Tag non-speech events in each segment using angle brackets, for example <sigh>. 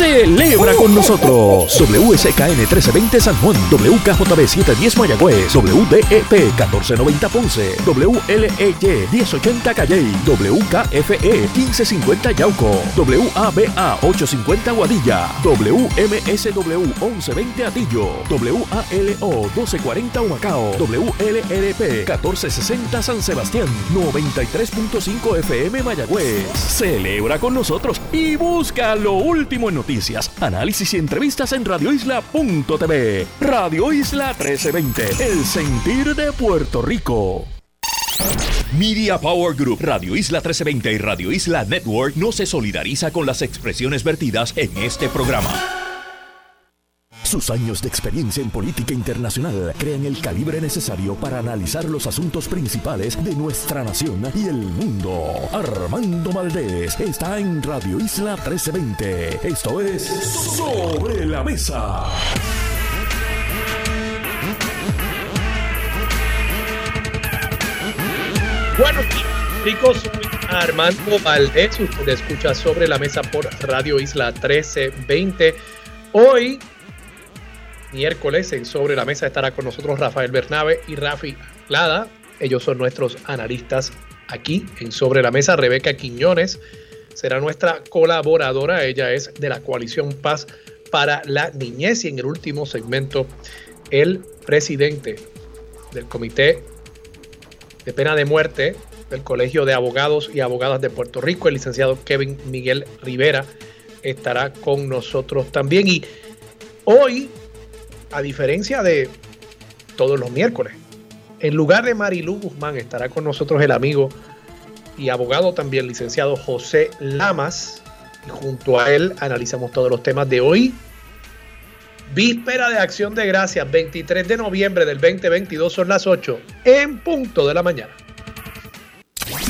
Celebra con nosotros. WSKN 1320 San Juan, WKJB 710 Mayagüez, WDEP 1490 Ponce, WLEY 1080 Calley, WKFE 1550 Yauco, WABA 850 Guadilla, WMSW 1120 Atillo, WALO 1240 Humacao, WLRP 1460 San Sebastián, 93.5 FM Mayagüez. Celebra con nosotros y busca lo último en noticias, análisis y entrevistas en radioisla.tv. Radio Isla 1320, el sentir de Puerto Rico. Media Power Group, Radio Isla 1320 y Radio Isla Network no se solidariza con las expresiones vertidas en este programa. Sus años de experiencia en política internacional crean el calibre necesario para analizar los asuntos principales de nuestra nación y el mundo. Armando Valdés está en Radio Isla 1320. Esto es Sobre la Mesa. Bueno, chicos, Armando Valdés, usted escucha sobre la mesa por Radio Isla 1320. Hoy miércoles en Sobre la Mesa estará con nosotros Rafael Bernabe y Rafi Lada. Ellos son nuestros analistas aquí en Sobre la Mesa. Rebeca Quiñones será nuestra colaboradora. Ella es de la coalición Paz para la Niñez y en el último segmento el presidente del Comité de Pena de Muerte del Colegio de Abogados y Abogadas de Puerto Rico, el licenciado Kevin Miguel Rivera, estará con nosotros también. Y hoy a diferencia de todos los miércoles, en lugar de Marilu Guzmán estará con nosotros el amigo y abogado también licenciado José Lamas. Y junto a él analizamos todos los temas de hoy. Víspera de Acción de Gracias, 23 de noviembre del 2022, son las 8 en punto de la mañana.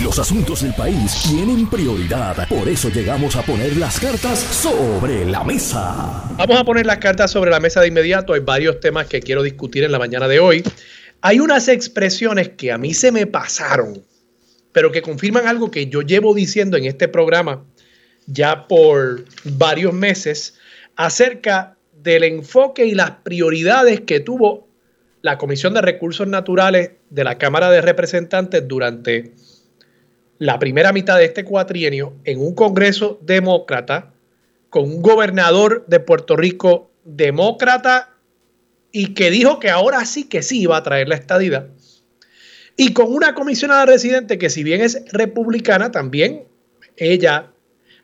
Los asuntos del país tienen prioridad, por eso llegamos a poner las cartas sobre la mesa. Vamos a poner las cartas sobre la mesa de inmediato. Hay varios temas que quiero discutir en la mañana de hoy. Hay unas expresiones que a mí se me pasaron, pero que confirman algo que yo llevo diciendo en este programa ya por varios meses acerca del enfoque y las prioridades que tuvo la Comisión de Recursos Naturales de la Cámara de Representantes durante la primera mitad de este cuatrienio en un Congreso demócrata con un gobernador de Puerto Rico demócrata y que dijo que ahora sí que sí iba a traer la estadidad. Y con una comisionada residente que si bien es republicana, también ella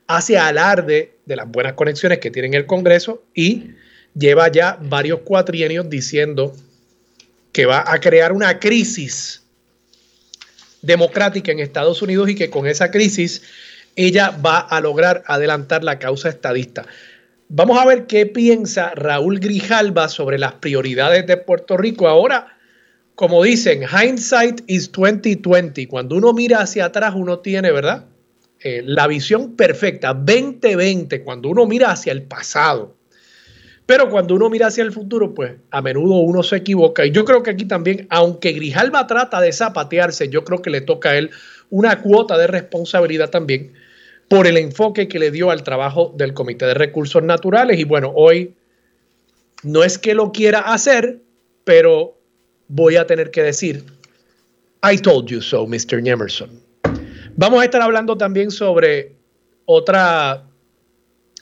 hace alarde de las buenas conexiones que tiene en el Congreso y lleva ya varios cuatrienios diciendo que va a crear una crisis democrática en Estados Unidos y que con esa crisis ella va a lograr adelantar la causa estadista. Vamos a ver qué piensa Raúl Grijalba sobre las prioridades de Puerto Rico. Ahora, como dicen, hindsight is 2020. Cuando uno mira hacia atrás, uno tiene, ¿verdad? Eh, la visión perfecta, 2020, cuando uno mira hacia el pasado. Pero cuando uno mira hacia el futuro, pues a menudo uno se equivoca. Y yo creo que aquí también, aunque Grijalba trata de zapatearse, yo creo que le toca a él una cuota de responsabilidad también por el enfoque que le dio al trabajo del Comité de Recursos Naturales. Y bueno, hoy no es que lo quiera hacer, pero voy a tener que decir, I told you so, Mr. Emerson. Vamos a estar hablando también sobre otra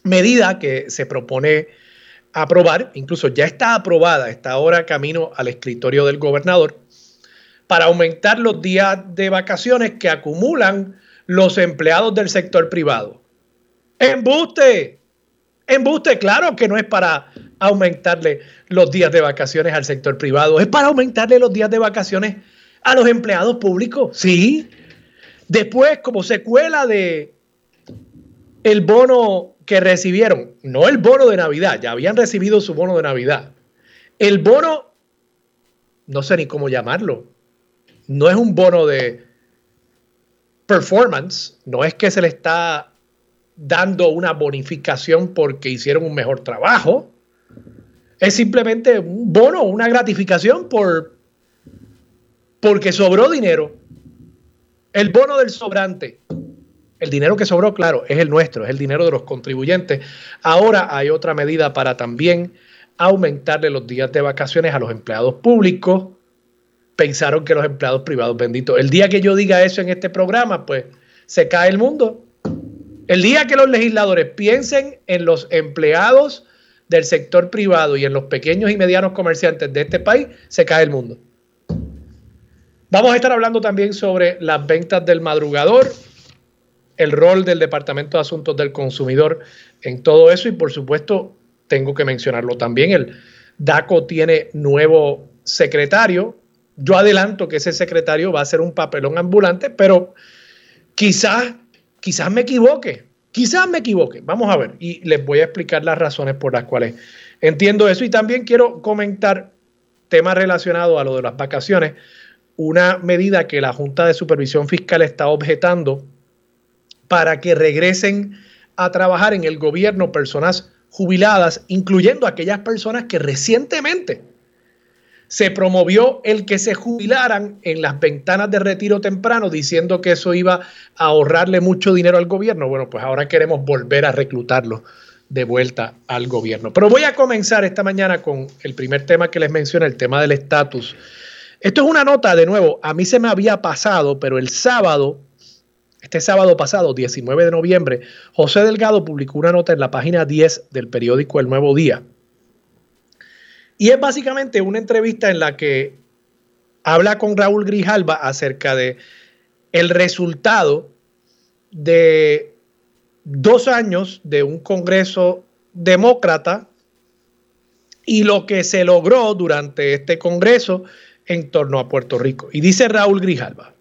medida que se propone aprobar, incluso ya está aprobada, está ahora camino al escritorio del gobernador, para aumentar los días de vacaciones que acumulan los empleados del sector privado. Embuste, embuste, claro que no es para aumentarle los días de vacaciones al sector privado, es para aumentarle los días de vacaciones a los empleados públicos, sí. Después, como secuela de el bono que recibieron, no el bono de Navidad, ya habían recibido su bono de Navidad. El bono, no sé ni cómo llamarlo, no es un bono de performance, no es que se le está dando una bonificación porque hicieron un mejor trabajo, es simplemente un bono, una gratificación por porque sobró dinero. El bono del sobrante El dinero que sobró, claro, es el nuestro, es el dinero de los contribuyentes. Ahora hay otra medida para también aumentarle los días de vacaciones a los empleados públicos. Pensaron que los empleados privados, benditos. El día que yo diga eso en este programa, pues se cae el mundo. El día que los legisladores piensen en los empleados del sector privado y en los pequeños y medianos comerciantes de este país, se cae el mundo. Vamos a estar hablando también sobre las ventas del madrugador, el rol del Departamento de Asuntos del Consumidor en todo eso y por supuesto tengo que mencionarlo también, el DACO tiene nuevo secretario. Yo adelanto que ese secretario va a ser un papelón ambulante, pero quizás, quizás me equivoque, quizás me equivoque. Vamos a ver y les voy a explicar las razones por las cuales entiendo eso y también quiero comentar temas relacionados a lo de las vacaciones. Una medida que la Junta de Supervisión Fiscal está objetando para que regresen a trabajar en el gobierno personas jubiladas, incluyendo aquellas personas que recientemente se promovió el que se jubilaran en las ventanas de retiro temprano, diciendo que eso iba a ahorrarle mucho dinero al gobierno. Bueno, pues ahora queremos volver a reclutarlo de vuelta al gobierno. Pero voy a comenzar esta mañana con el primer tema que les mencioné, el tema del estatus. Esto es una nota, de nuevo, a mí se me había pasado, pero el sábado este sábado pasado, 19 de noviembre, José Delgado publicó una nota en la página 10 del periódico El Nuevo Día. Y es básicamente una entrevista en la que habla con Raúl Grijalba acerca de el resultado de dos años de un Congreso demócrata y lo que se logró durante este Congreso en torno a Puerto Rico. Y dice Raúl Grijalba,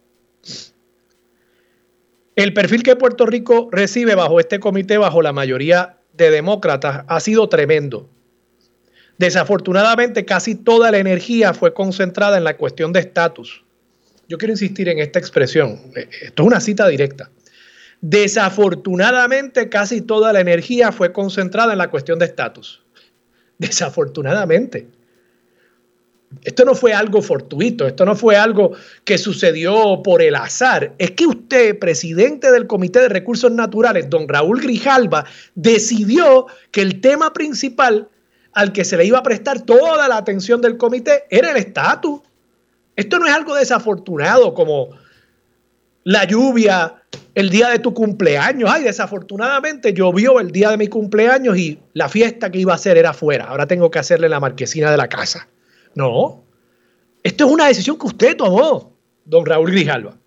el perfil que Puerto Rico recibe bajo este comité, bajo la mayoría de demócratas, ha sido tremendo. Desafortunadamente, casi toda la energía fue concentrada en la cuestión de estatus. Yo quiero insistir en esta expresión. Esto es una cita directa. Desafortunadamente, casi toda la energía fue concentrada en la cuestión de estatus. Desafortunadamente. Esto no fue algo fortuito, esto no fue algo que sucedió por el azar. Es que usted, presidente del Comité de Recursos Naturales, don Raúl Grijalba, decidió que el tema principal al que se le iba a prestar toda la atención del comité era el estatus. Esto no es algo desafortunado como la lluvia el día de tu cumpleaños. Ay, desafortunadamente llovió el día de mi cumpleaños y la fiesta que iba a hacer era afuera. Ahora tengo que hacerle la marquesina de la casa. No. Esto es una decisión que usted tomó, don Raúl Grijalva.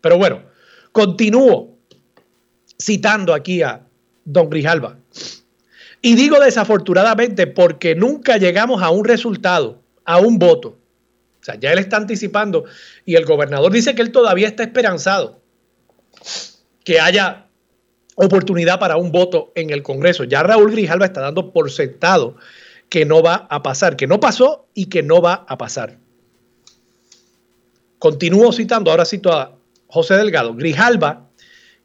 Pero bueno, continúo citando aquí a don Grijalva. Y digo desafortunadamente porque nunca llegamos a un resultado, a un voto. O sea, ya él está anticipando y el gobernador dice que él todavía está esperanzado que haya oportunidad para un voto en el Congreso. Ya Raúl Grijalva está dando por sentado que no va a pasar, que no pasó y que no va a pasar. Continúo citando, ahora cito a José Delgado. Grijalba,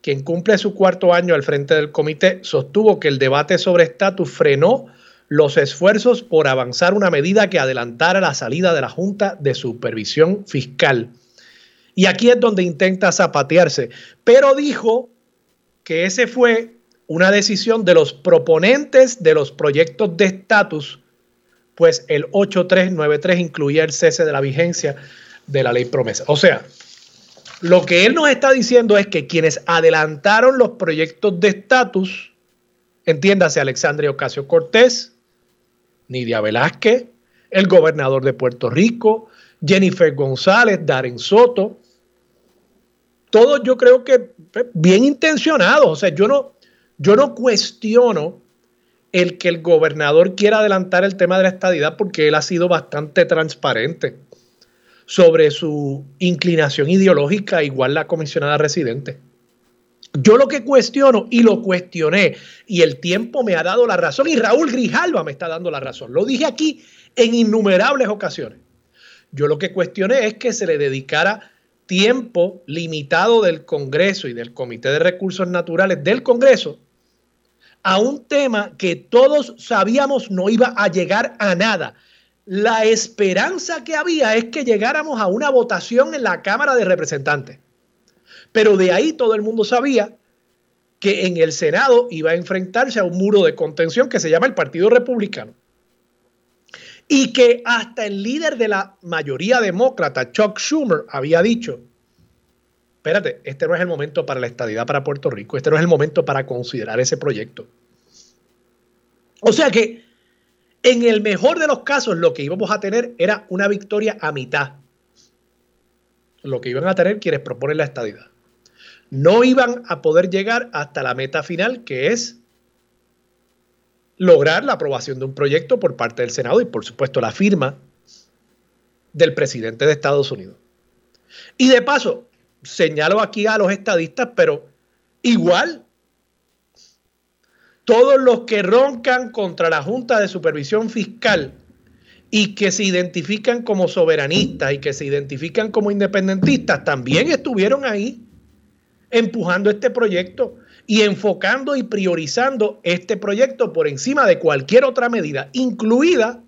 quien cumple su cuarto año al frente del comité, sostuvo que el debate sobre estatus frenó los esfuerzos por avanzar una medida que adelantara la salida de la Junta de Supervisión Fiscal. Y aquí es donde intenta zapatearse, pero dijo que ese fue una decisión de los proponentes de los proyectos de estatus, pues el 8393 incluía el cese de la vigencia de la ley promesa. O sea, lo que él nos está diciendo es que quienes adelantaron los proyectos de estatus, entiéndase Alexandria Ocasio Cortés, Nidia Velázquez, el gobernador de Puerto Rico, Jennifer González, Darren Soto, todos yo creo que bien intencionados. O sea, yo no, yo no cuestiono el que el gobernador quiera adelantar el tema de la estadidad porque él ha sido bastante transparente sobre su inclinación ideológica, igual la comisionada residente. Yo lo que cuestiono y lo cuestioné y el tiempo me ha dado la razón y Raúl Grijalva me está dando la razón. Lo dije aquí en innumerables ocasiones. Yo lo que cuestioné es que se le dedicara tiempo limitado del Congreso y del Comité de Recursos Naturales del Congreso a un tema que todos sabíamos no iba a llegar a nada. La esperanza que había es que llegáramos a una votación en la Cámara de Representantes. Pero de ahí todo el mundo sabía que en el Senado iba a enfrentarse a un muro de contención que se llama el Partido Republicano. Y que hasta el líder de la mayoría demócrata, Chuck Schumer, había dicho, espérate, este no es el momento para la estadidad para Puerto Rico, este no es el momento para considerar ese proyecto. O sea que en el mejor de los casos lo que íbamos a tener era una victoria a mitad. Lo que iban a tener quienes proponen la estadidad no iban a poder llegar hasta la meta final, que es lograr la aprobación de un proyecto por parte del Senado y por supuesto la firma del presidente de Estados Unidos. Y de paso, señalo aquí a los estadistas, pero igual, todos los que roncan contra la Junta de Supervisión Fiscal y que se identifican como soberanistas y que se identifican como independentistas, también estuvieron ahí empujando este proyecto y enfocando y priorizando este proyecto por encima de cualquier otra medida, incluida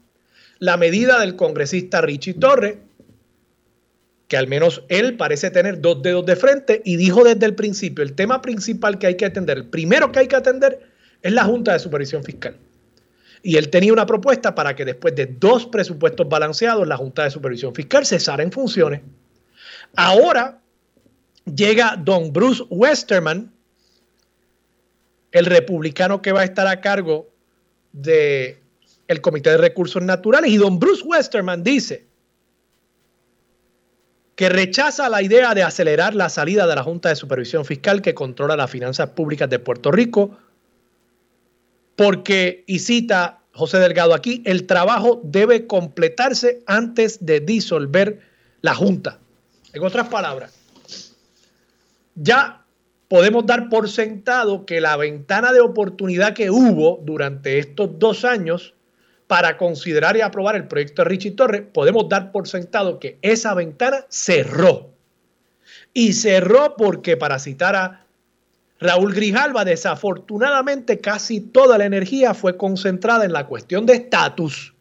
la medida del congresista Richie Torres, que al menos él parece tener dos dedos de frente y dijo desde el principio, el tema principal que hay que atender, el primero que hay que atender es la Junta de Supervisión Fiscal. Y él tenía una propuesta para que después de dos presupuestos balanceados, la Junta de Supervisión Fiscal cesara en funciones. Ahora llega don Bruce Westerman, el republicano que va a estar a cargo del el Comité de Recursos Naturales, y don Bruce Westerman dice que rechaza la idea de acelerar la salida de la Junta de Supervisión Fiscal que controla las finanzas públicas de Puerto Rico, porque, y cita José Delgado aquí, el trabajo debe completarse antes de disolver la Junta. En otras palabras, ya podemos dar por sentado que la ventana de oportunidad que hubo durante estos dos años para considerar y aprobar el proyecto de Richie Torres, podemos dar por sentado que esa ventana cerró. Y cerró porque, para citar a Raúl Grijalva, desafortunadamente casi toda la energía fue concentrada en la cuestión de estatus.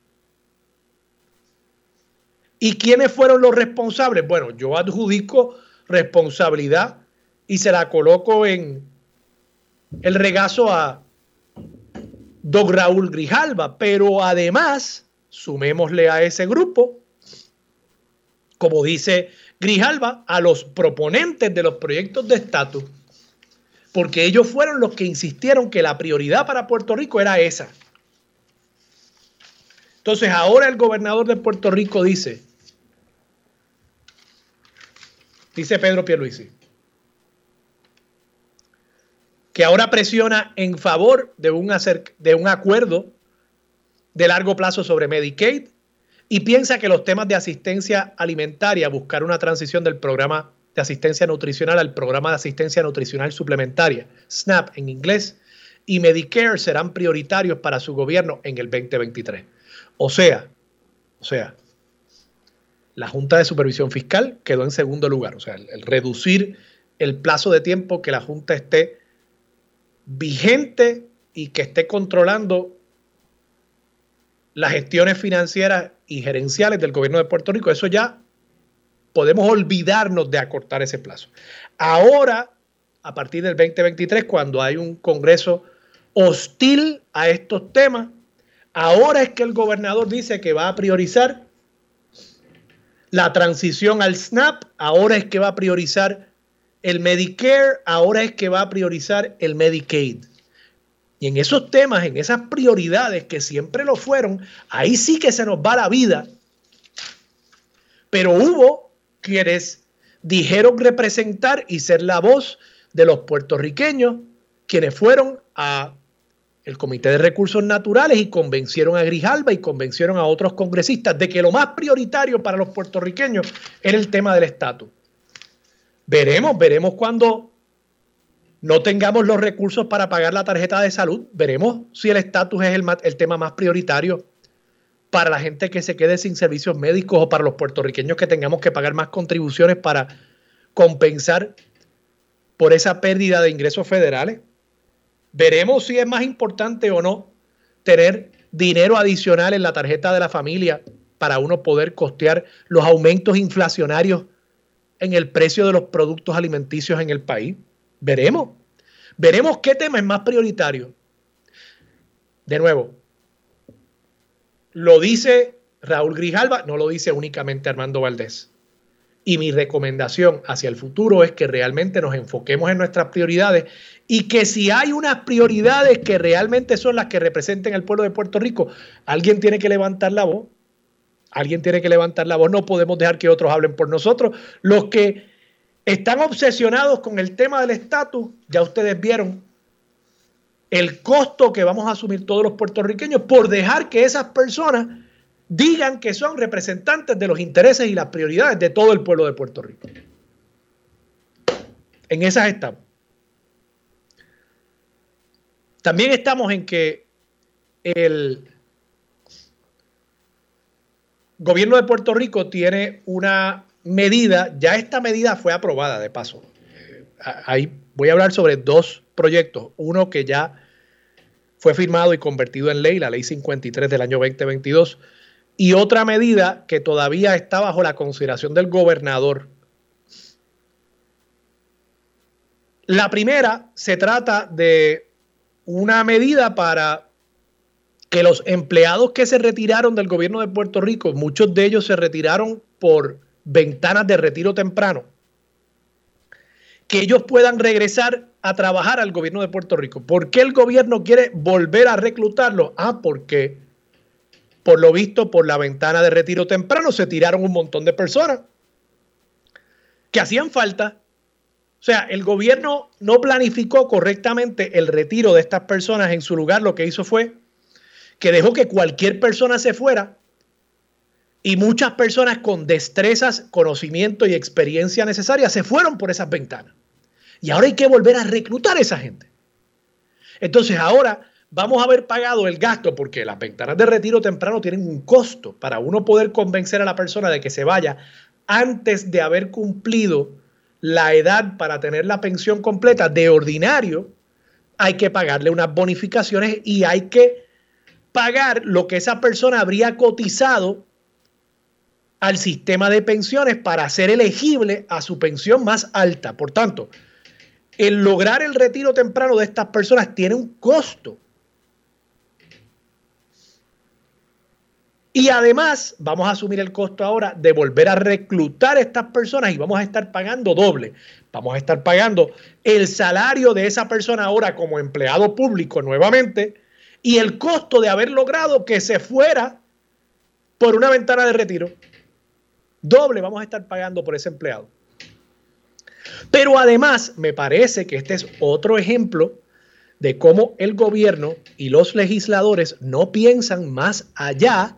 ¿Y quiénes fueron los responsables? Bueno, yo adjudico responsabilidad y se la coloco en el regazo a Don Raúl Grijalva, pero además, sumémosle a ese grupo, como dice Grijalva, a los proponentes de los proyectos de estatus, porque ellos fueron los que insistieron que la prioridad para Puerto Rico era esa. Entonces ahora el gobernador de Puerto Rico dice, dice Pedro Pierluisi, que ahora presiona en favor de un, de un acuerdo de largo plazo sobre Medicaid y piensa que los temas de asistencia alimentaria, buscar una transición del programa de asistencia nutricional al programa de asistencia nutricional suplementaria, SNAP en inglés, y Medicare serán prioritarios para su gobierno en el 2023. O sea, o sea, la Junta de Supervisión Fiscal quedó en segundo lugar, o sea, el reducir el plazo de tiempo que la Junta esté vigente y que esté controlando las gestiones financieras y gerenciales del gobierno de Puerto Rico. Eso ya podemos olvidarnos de acortar ese plazo. Ahora, a partir del 2023, cuando hay un Congreso hostil a estos temas, ahora es que el gobernador dice que va a priorizar la transición al SNAP, ahora es que va a priorizar el Medicare ahora es que va a priorizar el Medicaid. Y en esos temas, en esas prioridades que siempre lo fueron, ahí sí que se nos va la vida. Pero hubo quienes dijeron representar y ser la voz de los puertorriqueños, quienes fueron a el Comité de Recursos Naturales y convencieron a Grijalba y convencieron a otros congresistas de que lo más prioritario para los puertorriqueños era el tema del estatus. Veremos, veremos cuando no tengamos los recursos para pagar la tarjeta de salud, veremos si el estatus es el, el, tema más prioritario para la gente que se quede sin servicios médicos o para los puertorriqueños que tengamos que pagar más contribuciones para compensar por esa pérdida de ingresos federales. Veremos si es más importante o no tener dinero adicional en la tarjeta de la familia para uno poder costear los aumentos inflacionarios en el precio de los productos alimenticios en el país. Veremos. Veremos qué tema es más prioritario. De nuevo, lo dice Raúl Grijalva, no lo dice únicamente Armando Valdés. Y mi recomendación hacia el futuro es que realmente nos enfoquemos en nuestras prioridades y que si hay unas prioridades que realmente son las que representen al pueblo de Puerto Rico, alguien tiene que levantar la voz. Alguien tiene que levantar la voz. No podemos dejar que otros hablen por nosotros. Los que están obsesionados con el tema del estatus, ya ustedes vieron el costo que vamos a asumir todos los puertorriqueños por dejar que esas personas digan que son representantes de los intereses y las prioridades de todo el pueblo de Puerto Rico. En esas estamos. También estamos en que el gobierno de Puerto Rico tiene una medida, ya esta medida fue aprobada de paso. Ahí voy a hablar sobre dos proyectos. Uno que ya fue firmado y convertido en ley, la ley 53 del año 2022, y otra medida que todavía está bajo la consideración del gobernador. La primera se trata de una medida para que los empleados que se retiraron del gobierno de Puerto Rico, muchos de ellos se retiraron por ventanas de retiro temprano, que ellos puedan regresar a trabajar al gobierno de Puerto Rico. ¿Por qué el gobierno quiere volver a reclutarlos? Ah, porque por lo visto, por la ventana de retiro temprano se tiraron un montón de personas que hacían falta. O sea, el gobierno no planificó correctamente el retiro de estas personas. En su lugar, lo que hizo fue que dejó que cualquier persona se fuera y muchas personas con destrezas, conocimiento y experiencia necesaria se fueron por esas ventanas. Y ahora hay que volver a reclutar a esa gente. Entonces ahora vamos a haber pagado el gasto porque las ventanas de retiro temprano tienen un costo para uno poder convencer a la persona de que se vaya antes de haber cumplido la edad para tener la pensión completa de ordinario, hay que pagarle unas bonificaciones y hay que pagar lo que esa persona habría cotizado al sistema de pensiones para ser elegible a su pensión más alta. Por tanto, el lograr el retiro temprano de estas personas tiene un costo Y además vamos a asumir el costo ahora de volver a reclutar a estas personas y vamos a estar pagando doble. Vamos a estar pagando el salario de esa persona ahora como empleado público nuevamente y el costo de haber logrado que se fuera por una ventana de retiro. Doble vamos a estar pagando por ese empleado. Pero además me parece que este es otro ejemplo de cómo el gobierno y los legisladores no piensan más allá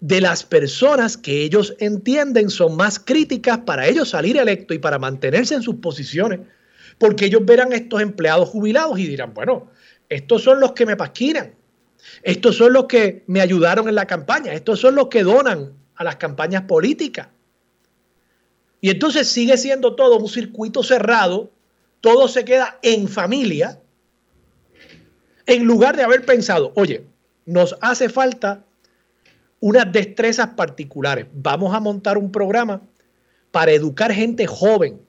de las personas que ellos entienden son más críticas para ellos salir electo y para mantenerse en sus posiciones, porque ellos verán estos empleados jubilados y dirán, bueno, estos son los que me pasquinan, estos son los que me ayudaron en la campaña, estos son los que donan a las campañas políticas. Y entonces sigue siendo todo un circuito cerrado, todo se queda en familia, en lugar de haber pensado, oye, nos hace falta unas destrezas particulares. Vamos a montar un programa para educar gente joven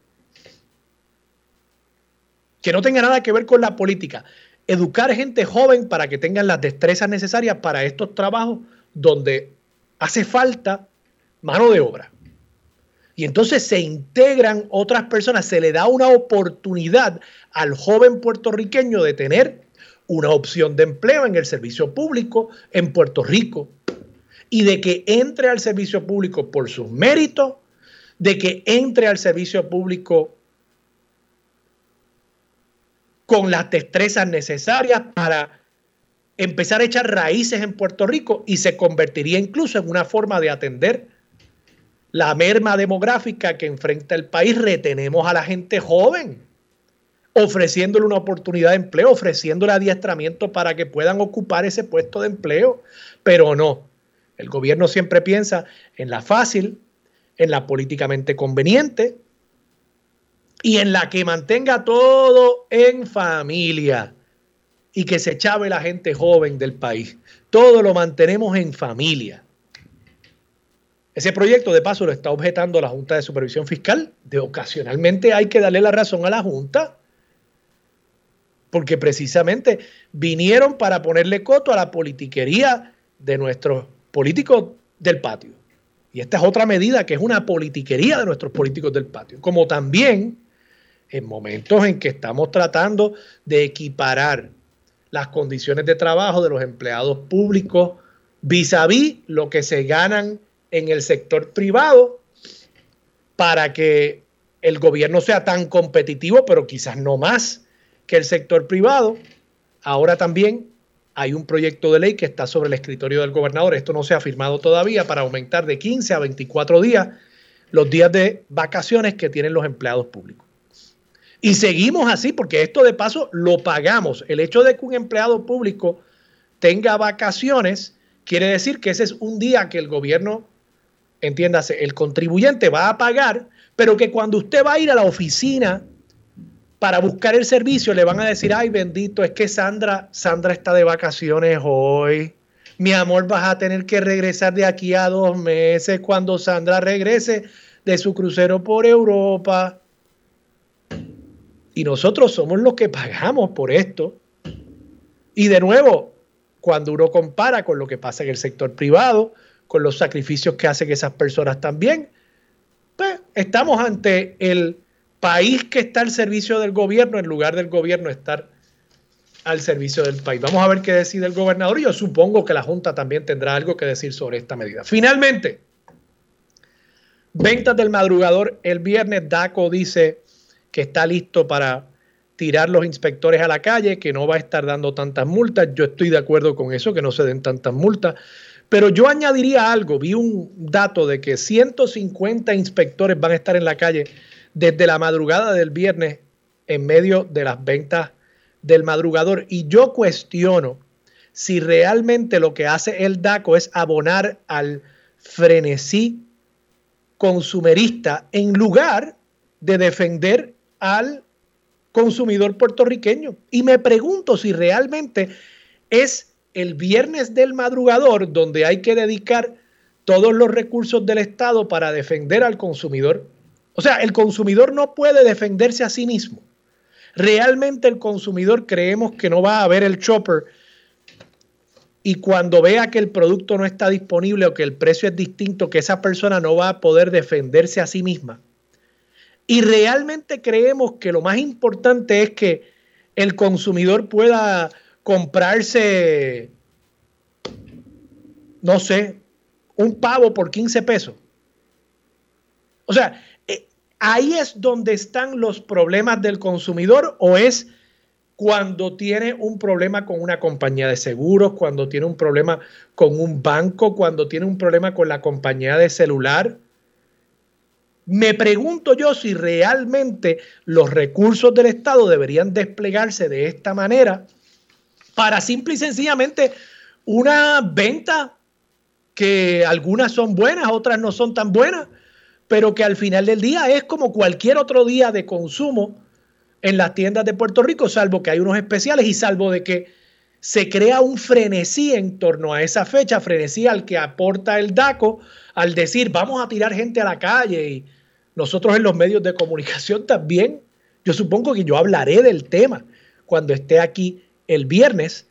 que no tenga nada que ver con la política. Educar gente joven para que tengan las destrezas necesarias para estos trabajos donde hace falta mano de obra. Y entonces se integran otras personas, se le da una oportunidad al joven puertorriqueño de tener una opción de empleo en el servicio público en Puerto Rico, y de que entre al servicio público por sus méritos, de que entre al servicio público con las destrezas necesarias para empezar a echar raíces en Puerto Rico y se convertiría incluso en una forma de atender la merma demográfica que enfrenta el país. Retenemos a la gente joven, ofreciéndole una oportunidad de empleo, ofreciéndole adiestramiento para que puedan ocupar ese puesto de empleo, pero no. El gobierno siempre piensa en la fácil, en la políticamente conveniente y en la que mantenga todo en familia y que se chave la gente joven del país. Todo lo mantenemos en familia. Ese proyecto, de paso, lo está objetando la Junta de Supervisión Fiscal. De ocasionalmente hay que darle la razón a la Junta. porque precisamente vinieron para ponerle coto a la politiquería de nuestros políticos del patio. Y esta es otra medida que es una politiquería de nuestros políticos del patio. Como también en momentos en que estamos tratando de equiparar las condiciones de trabajo de los empleados públicos vis a vis lo que se ganan en el sector privado para que el gobierno sea tan competitivo, pero quizás no más que el sector privado. Ahora también hay un proyecto de ley que está sobre el escritorio del gobernador, esto no se ha firmado todavía, para aumentar de 15 a 24 días los días de vacaciones que tienen los empleados públicos. Y seguimos así, porque esto de paso lo pagamos. El hecho de que un empleado público tenga vacaciones quiere decir que ese es un día que el gobierno, entiéndase, el contribuyente va a pagar, pero que cuando usted va a ir a la oficina para buscar el servicio le van a decir, ay bendito, es que Sandra, Sandra está de vacaciones hoy. Mi amor, vas a tener que regresar de aquí a dos meses cuando Sandra regrese de su crucero por Europa. Y nosotros somos los que pagamos por esto. Y de nuevo, cuando uno compara con lo que pasa en el sector privado, con los sacrificios que hacen esas personas también, pues estamos ante el país que está al servicio del gobierno en lugar del gobierno estar al servicio del país. Vamos a ver qué decide el gobernador y yo supongo que la Junta también tendrá algo que decir sobre esta medida. Finalmente, ventas del madrugador el viernes, DACO dice que está listo para tirar los inspectores a la calle, que no va a estar dando tantas multas. Yo estoy de acuerdo con eso, que no se den tantas multas. Pero yo añadiría algo, vi un dato de que 150 inspectores van a estar en la calle desde la madrugada del viernes en medio de las ventas del madrugador. Y yo cuestiono si realmente lo que hace el DACO es abonar al frenesí consumerista en lugar de defender al consumidor puertorriqueño. Y me pregunto si realmente es el viernes del madrugador donde hay que dedicar todos los recursos del Estado para defender al consumidor. O sea, el consumidor no puede defenderse a sí mismo. Realmente el consumidor creemos que no va a ver el chopper y cuando vea que el producto no está disponible o que el precio es distinto, que esa persona no va a poder defenderse a sí misma. Y realmente creemos que lo más importante es que el consumidor pueda comprarse, no sé, un pavo por 15 pesos. O sea, eh, ahí es donde están los problemas del consumidor o es cuando tiene un problema con una compañía de seguros, cuando tiene un problema con un banco, cuando tiene un problema con la compañía de celular. Me pregunto yo si realmente los recursos del Estado deberían desplegarse de esta manera para simple y sencillamente una venta que algunas son buenas, otras no son tan buenas, pero que al final del día es como cualquier otro día de consumo en las tiendas de Puerto Rico, salvo que hay unos especiales y salvo de que se crea un frenesí en torno a esa fecha, frenesí al que aporta el DACO al decir vamos a tirar gente a la calle y nosotros en los medios de comunicación también, yo supongo que yo hablaré del tema cuando esté aquí el viernes,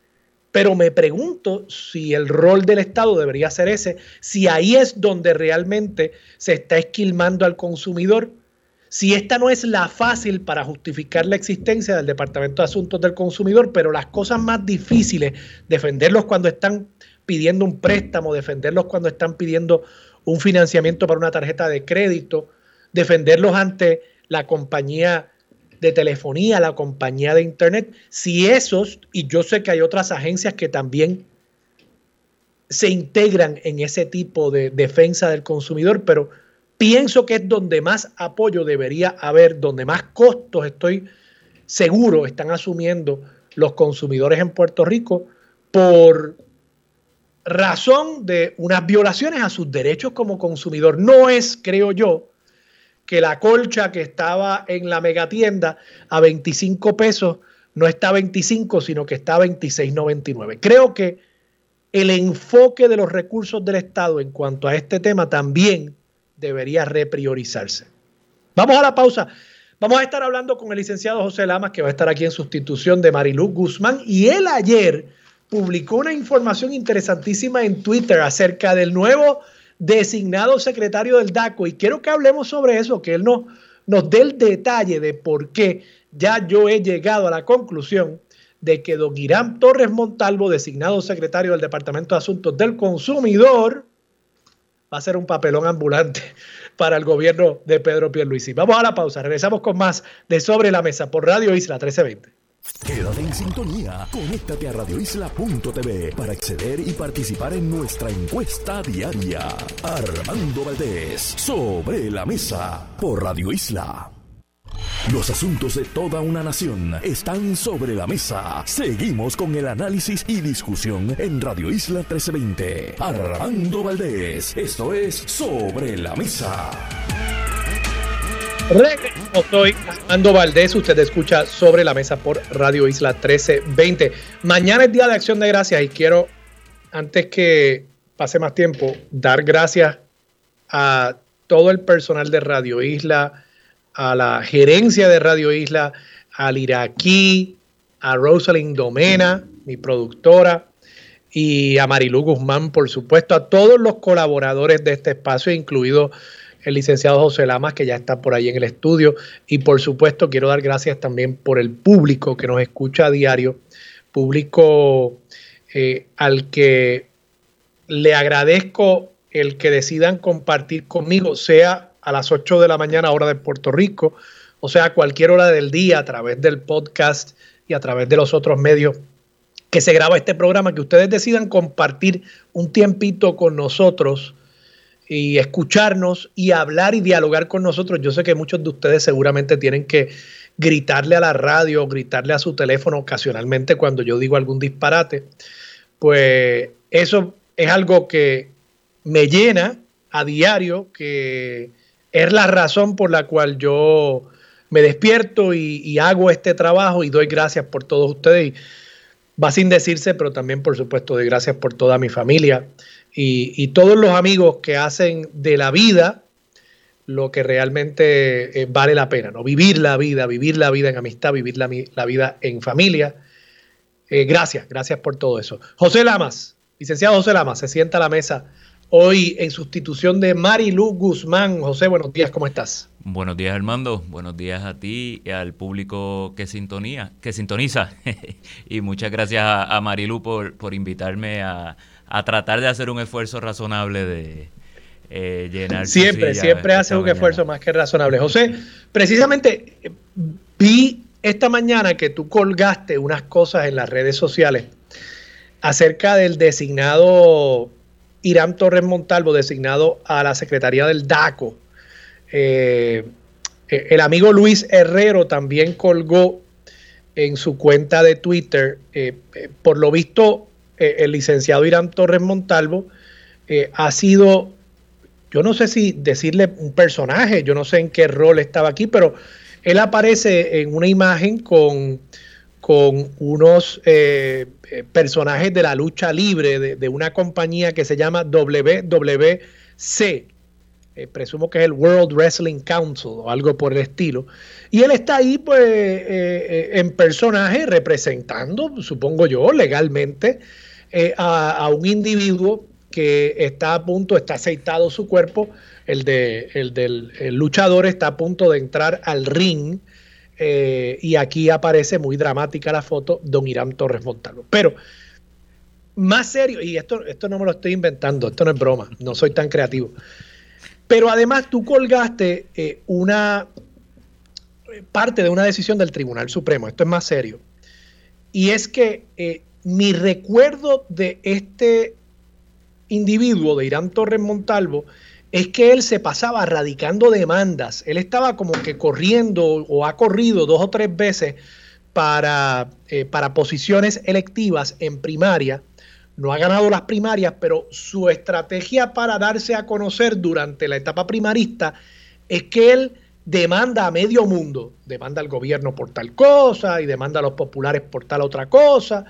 pero me pregunto si el rol del Estado debería ser ese, si ahí es donde realmente se está esquilmando al consumidor, si esta no es la fácil para justificar la existencia del Departamento de Asuntos del Consumidor, pero las cosas más difíciles, defenderlos cuando están pidiendo un préstamo, defenderlos cuando están pidiendo un financiamiento para una tarjeta de crédito, defenderlos ante la compañía de telefonía, la compañía de internet, si esos, y yo sé que hay otras agencias que también se integran en ese tipo de defensa del consumidor, pero pienso que es donde más apoyo debería haber, donde más costos estoy seguro están asumiendo los consumidores en Puerto Rico por razón de unas violaciones a sus derechos como consumidor. No es, creo yo, que la colcha que estaba en la megatienda a 25 pesos no está a 25, sino que está a 26.99. Creo que el enfoque de los recursos del Estado en cuanto a este tema también debería repriorizarse. Vamos a la pausa. Vamos a estar hablando con el licenciado José Lamas, que va a estar aquí en sustitución de Mariluz Guzmán. Y él ayer publicó una información interesantísima en Twitter acerca del nuevo designado secretario del DACO. Y quiero que hablemos sobre eso, que él nos, nos dé el detalle de por qué ya yo he llegado a la conclusión de que don Irán Torres Montalvo, designado secretario del Departamento de Asuntos del Consumidor, va a ser un papelón ambulante <laughs> para el gobierno de Pedro Pierluisi. Vamos a la pausa, regresamos con más de Sobre la Mesa por Radio Isla 1320. Quédate en sintonía, conéctate a radioisla.tv para acceder y participar en nuestra encuesta diaria. Armando Valdés, Sobre la Mesa por Radio Isla. Los asuntos de toda una nación están sobre la mesa. Seguimos con el análisis y discusión en Radio Isla 1320. Armando Valdés, esto es Sobre la Mesa. Soy Armando Valdés, usted escucha Sobre la Mesa por Radio Isla 1320. Mañana es Día de Acción de Gracias y quiero, antes que pase más tiempo, dar gracias a todo el personal de Radio Isla, a la gerencia de Radio Isla, al iraquí, a Rosalind Domena, mi productora, y a Marilu Guzmán, por supuesto, a todos los colaboradores de este espacio, incluido el licenciado José Lamas, que ya está por ahí en el estudio. Y por supuesto, quiero dar gracias también por el público que nos escucha a diario, público eh, al que le agradezco el que decidan compartir conmigo, sea a las 8 de la mañana hora de Puerto Rico, o sea, a cualquier hora del día a través del podcast y a través de los otros medios que se graba este programa, que ustedes decidan compartir un tiempito con nosotros y escucharnos y hablar y dialogar con nosotros. Yo sé que muchos de ustedes seguramente tienen que gritarle a la radio, gritarle a su teléfono ocasionalmente cuando yo digo algún disparate. Pues eso es algo que me llena a diario, que es la razón por la cual yo me despierto y, hago este trabajo y doy gracias por todos ustedes. va sin decirse, pero también por supuesto doy gracias por toda mi familia y, todos los amigos que hacen de la vida lo que realmente eh, vale la pena, ¿no? Vivir la vida, vivir la vida en amistad, vivir la, vida en familia. Eh, gracias, gracias por todo eso. José Lamas, licenciado José Lamas, se sienta a la mesa hoy en sustitución de Marilu Guzmán. José, buenos días, ¿cómo estás? Buenos días, Armando. Buenos días a ti y al público que sintonía, que sintoniza. <laughs> y muchas gracias a, Marilu por, por invitarme a, tratar de hacer un esfuerzo razonable de eh, llenar. Siempre, siempre hace un esfuerzo más que razonable. José, precisamente vi esta mañana que tú colgaste unas cosas en las redes sociales acerca del designado Irán Torres Montalvo, designado a la Secretaría del DACO. Eh, eh, el amigo Luis Herrero también colgó en su cuenta de Twitter, eh, por lo visto, el licenciado Irán Torres Montalvo ha sido, yo no sé si decirle un personaje, yo no sé en qué rol estaba aquí, pero él aparece en una imagen con con unos eh, eh, personajes de la lucha libre de, una compañía que se llama WWC. Eh, presumo que es el World Wrestling Council o algo por el estilo. Y él está ahí, pues, en personaje representando, supongo yo, legalmente, a, un individuo que está a punto, está aceitado su cuerpo, el, de, el del luchador está a punto de entrar al ring eh, y aquí aparece muy dramática la foto, don Irán Torres Montalvo. Pero más serio, y esto, esto no me lo estoy inventando, esto no es broma, no soy tan creativo. Pero además tú colgaste eh, una parte de una decisión del Tribunal Supremo, esto es más serio. Y es que eh, mi recuerdo de este individuo, de Irán Torres Montalvo, es que él se pasaba radicando demandas. Él estaba como que corriendo o ha corrido dos o tres veces para, eh, para posiciones electivas en primaria. No ha ganado las primarias, pero su estrategia para darse a conocer durante la etapa primarista es que él demanda a medio mundo, demanda al gobierno por tal cosa y demanda a los populares por tal otra cosa.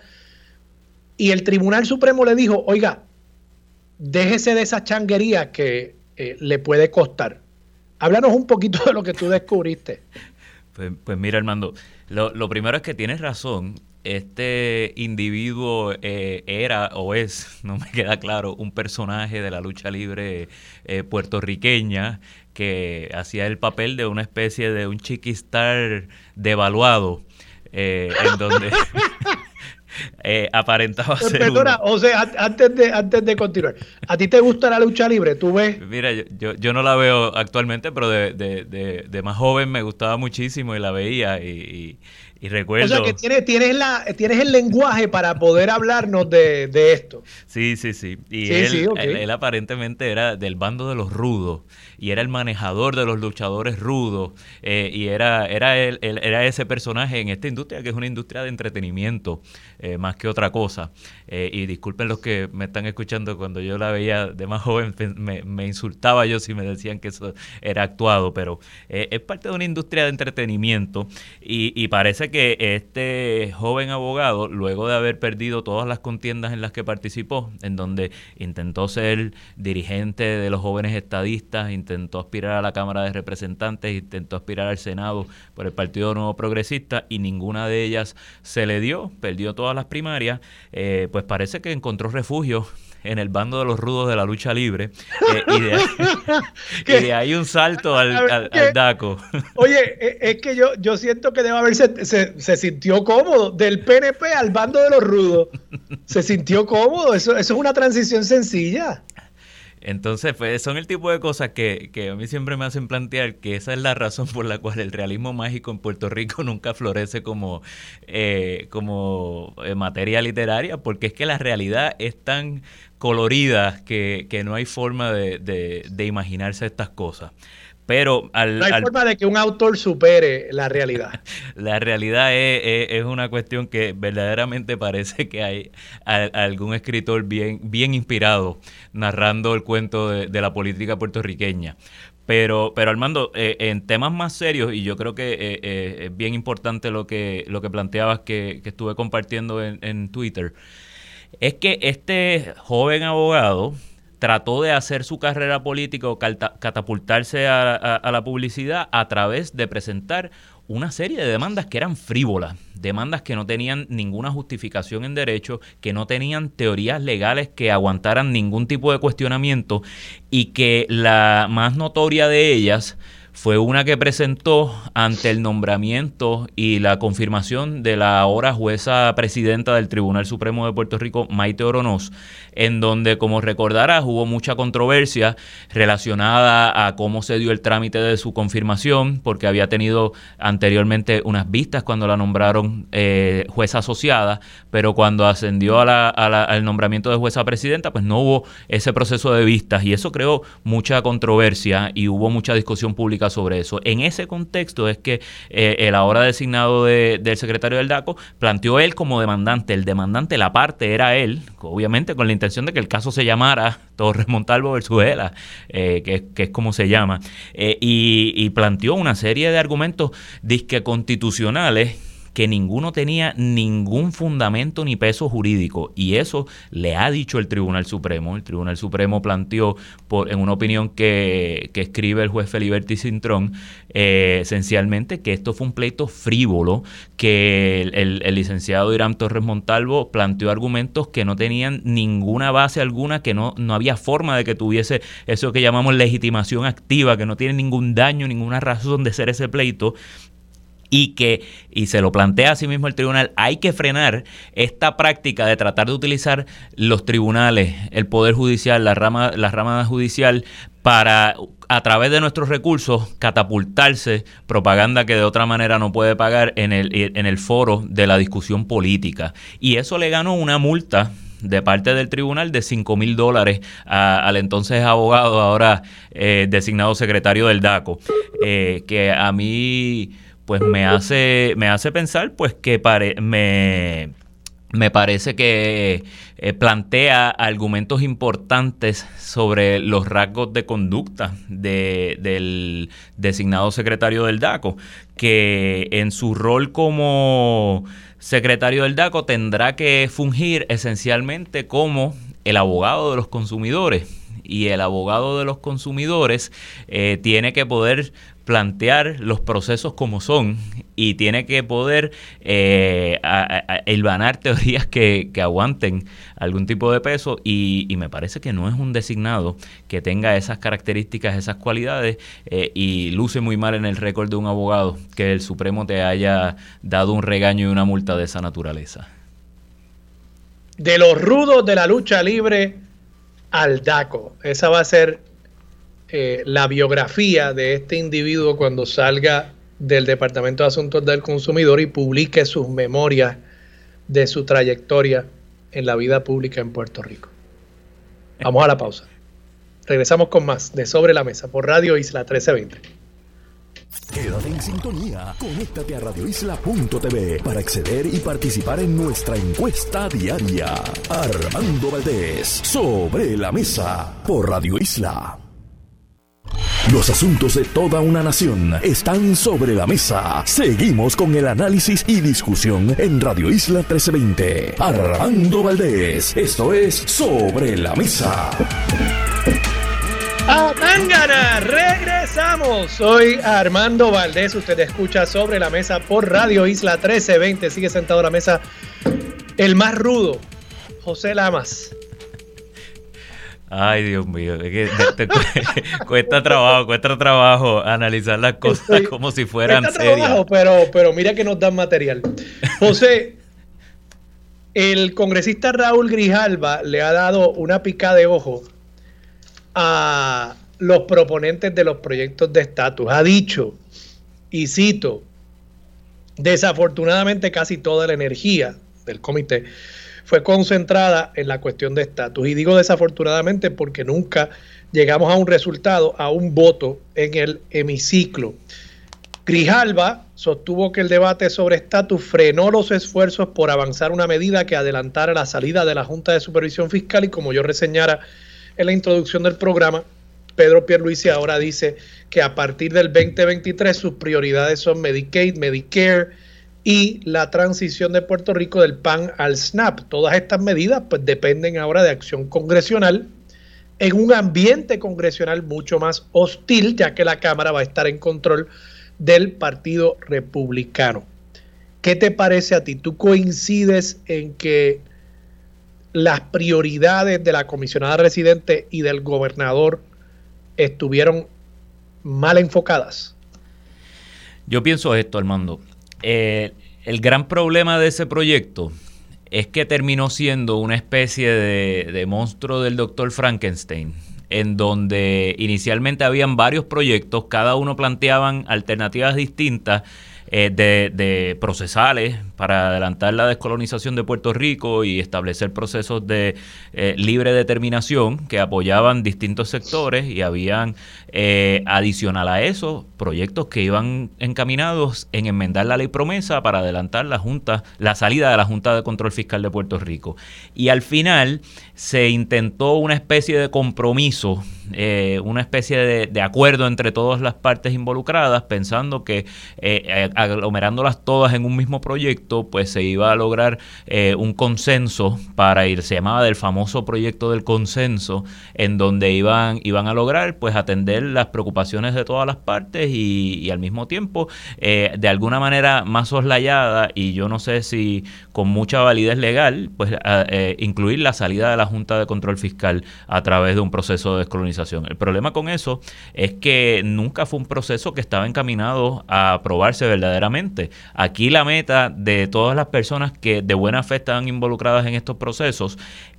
Y el Tribunal Supremo le dijo, oiga, déjese de esa changuería que eh, le puede costar. Háblanos un poquito de lo que tú descubriste. Pues, pues mira, Armando, lo, lo, primero es que tienes razón. Este individuo eh, era o es, <laughs> no me queda claro, un personaje de la lucha libre eh, puertorriqueña que hacía el papel de una especie de un chiquistar devaluado, eh, en donde <laughs> eh, aparentaba ser. Perdona, o sea, antes de, antes de continuar, ¿a ti te gusta la lucha libre? ¿Tú ves? Mira, yo, yo, no la veo actualmente, pero de, de, de, más joven me gustaba muchísimo y la veía y, y recuerdo... O sea, que tienes, tienes, la, tienes el lenguaje para poder hablarnos de, de esto. Sí, sí, sí. Y él, él, aparentemente era del bando de los rudos y era el manejador de los luchadores rudos eh, y era, era, él, era ese personaje en esta industria que es una industria de entretenimiento eh, más que otra cosa. Eh, y disculpen los que me están escuchando, cuando yo la veía de más joven me, me insultaba yo si me decían que eso era actuado, pero es parte de una industria de entretenimiento y, y parece que este joven abogado, luego de haber perdido todas las contiendas en las que participó, en donde intentó ser dirigente de los jóvenes estadistas, intentó aspirar a la Cámara de Representantes, intentó aspirar al Senado por el Partido Nuevo Progresista y ninguna de ellas se le dio, perdió todas las primarias, eh, pues parece que encontró refugio en el bando de los rudos de la lucha libre. Eh, y, de ahí, <laughs> un salto al, DACO. <laughs> Oye, e, es que yo, yo siento que debe haberse, se, se, sintió cómodo. Del PNP al bando de los rudos. Se sintió cómodo. Eso, eso es una transición sencilla. Entonces, pues son el tipo de cosas que, que, a mí siempre me hacen plantear que esa es la razón por la cual el realismo mágico en Puerto Rico <laughs> nunca florece como, eh, como eh, materia literaria, porque es que la realidad es tan colorida que, que no hay forma de, de, de imaginarse estas cosas. Pero al, no hay forma de que un autor supere la realidad. <laughs> la realidad es, es, una cuestión que verdaderamente parece que hay algún escritor bien, bien inspirado narrando el cuento de, la política puertorriqueña. Pero, pero Armando, eh, en temas más serios, y yo creo que eh, eh, es bien importante lo que, lo que planteabas que, que estuve compartiendo en, en Twitter, es que este joven abogado trató de hacer su carrera política o catapultarse a, la publicidad a través de presentar una serie de demandas que eran frívolas, demandas que no tenían ninguna justificación en derecho, que no tenían teorías legales que aguantaran ningún tipo de cuestionamiento y que la más notoria de ellas fue una que presentó ante el nombramiento y la confirmación de la ahora jueza presidenta del Tribunal Supremo de Puerto Rico, Maite Oronoz, en donde, como recordarás, hubo mucha controversia relacionada a cómo se dio el trámite de su confirmación, porque había tenido anteriormente unas vistas cuando la nombraron eh, jueza asociada, pero cuando ascendió al nombramiento de jueza presidenta, pues no hubo ese proceso de vistas y eso creó mucha controversia y hubo mucha discusión pública sobre eso. En ese contexto es que eh, el ahora designado del secretario del DACO planteó él como demandante. El demandante, la parte era él, obviamente con la intención de que el caso se llamara <laughs> Torres Montalvo versus eh, que, es como se llama, eh, y, y planteó una serie de argumentos disque constitucionales que ninguno tenía ningún fundamento ni peso jurídico. Y eso le ha dicho el Tribunal Supremo. El Tribunal Supremo planteó, por, en una opinión que, que escribe el juez Feliberti Cintrón, eh, esencialmente que esto fue un pleito frívolo, que el, el, licenciado Irán Torres Montalvo planteó argumentos que no tenían ninguna base alguna, que no, no había forma de que tuviese eso que llamamos legitimación activa, que no tiene ningún daño, ninguna razón de ser ese pleito y que, y se lo plantea a sí mismo el tribunal, hay que frenar esta práctica de tratar de utilizar los tribunales, el Poder Judicial, la rama, la rama judicial, para a través de nuestros recursos catapultarse propaganda que de otra manera no puede pagar en el, en el foro de la discusión política. Y eso le ganó una multa de parte del tribunal de 5 mil dólares al entonces abogado, ahora eh, designado secretario del DACO, eh, que a mí pues me hace, me hace pensar pues que me, me parece que eh, plantea argumentos importantes sobre los rasgos de conducta de, del designado secretario del DACO, que en su rol como secretario del DACO tendrá que fungir esencialmente como el abogado de los consumidores. Y el abogado de los consumidores eh, tiene que poder plantear los procesos como son y tiene que poder eh, teorías que, aguanten algún tipo de peso y, me parece que no es un designado que tenga esas características, esas cualidades eh, y luce muy mal en el récord de un abogado que el Supremo te haya dado un regaño y una multa de esa naturaleza. De los rudos de la lucha libre al DACO. Esa va a ser eh, la biografía de este individuo cuando salga del Departamento de Asuntos del Consumidor y publique sus memorias de su trayectoria en la vida pública en Puerto Rico. Vamos a la pausa. Regresamos con más de Sobre la Mesa por Radio Isla 1320. Quédate en sintonía. Conéctate a radioisla.tv para acceder y participar en nuestra encuesta diaria. Armando Valdés, Sobre la Mesa por Radio Isla. Los asuntos de toda una nación están sobre la mesa. Seguimos con el análisis y discusión en Radio Isla 1320. Armando Valdés, esto es Sobre la Mesa. ¡A Tangana! Regresamos. Soy Armando Valdés. Usted escucha Sobre la Mesa por Radio Isla 1320. Sigue sentado a la mesa el más rudo, José Lamas. Ay, Dios mío, <laughs> cuesta trabajo, cuesta trabajo analizar las cosas como si fueran cuesta Trabajo, pero, pero mira que nos dan material. José, el congresista Raúl Grijalba le ha dado una pica de ojo a los proponentes de los proyectos de estatus. Ha dicho, y cito, desafortunadamente casi toda la energía del comité fue concentrada en la cuestión de estatus. Y digo desafortunadamente porque nunca llegamos a un resultado, a un voto en el hemiciclo. Grijalba sostuvo que el debate sobre estatus frenó los esfuerzos por avanzar una medida que adelantara la salida de la Junta de Supervisión Fiscal y como yo reseñara en la introducción del programa, Pedro Pierluisi ahora dice que a partir del 2023 sus prioridades son Medicaid, Medicare, y la transición de Puerto Rico del PAN al SNAP. Todas estas medidas pues dependen ahora de acción congresional en un ambiente congresional mucho más hostil, ya que la Cámara va a estar en control del Partido Republicano. ¿Qué te parece a ti? ¿Tú coincides en que las prioridades de la comisionada residente y del gobernador estuvieron mal enfocadas? Yo pienso esto, Armando. Eh, el gran problema de ese proyecto es que terminó siendo una especie de, monstruo del doctor Frankenstein, en donde inicialmente habían varios proyectos, cada uno planteaban alternativas distintas eh, de, procesales para adelantar la descolonización de Puerto Rico y establecer procesos de eh, libre determinación que apoyaban distintos sectores y habían eh, adicional a eso proyectos que iban encaminados en enmendar la ley promesa para adelantar la junta la salida de la Junta de Control Fiscal de Puerto Rico. Y al final se intentó una especie de compromiso una especie de, acuerdo entre todas las partes involucradas pensando que aglomerándolas todas en un mismo proyecto, pues se iba a lograr eh, un consenso para ir, se llamaba del famoso proyecto del consenso, en donde iban, iban a lograr pues atender las preocupaciones de todas las partes y, al mismo tiempo eh, de alguna manera más soslayada y yo no sé si con mucha validez legal, pues eh, incluir la salida de la Junta de Control Fiscal a través de un proceso de descolonización. El problema con eso es que nunca fue un proceso que estaba encaminado a aprobarse ¿verdad? verdaderamente. Aquí la meta de todas las personas que de buena fe estaban involucradas en estos procesos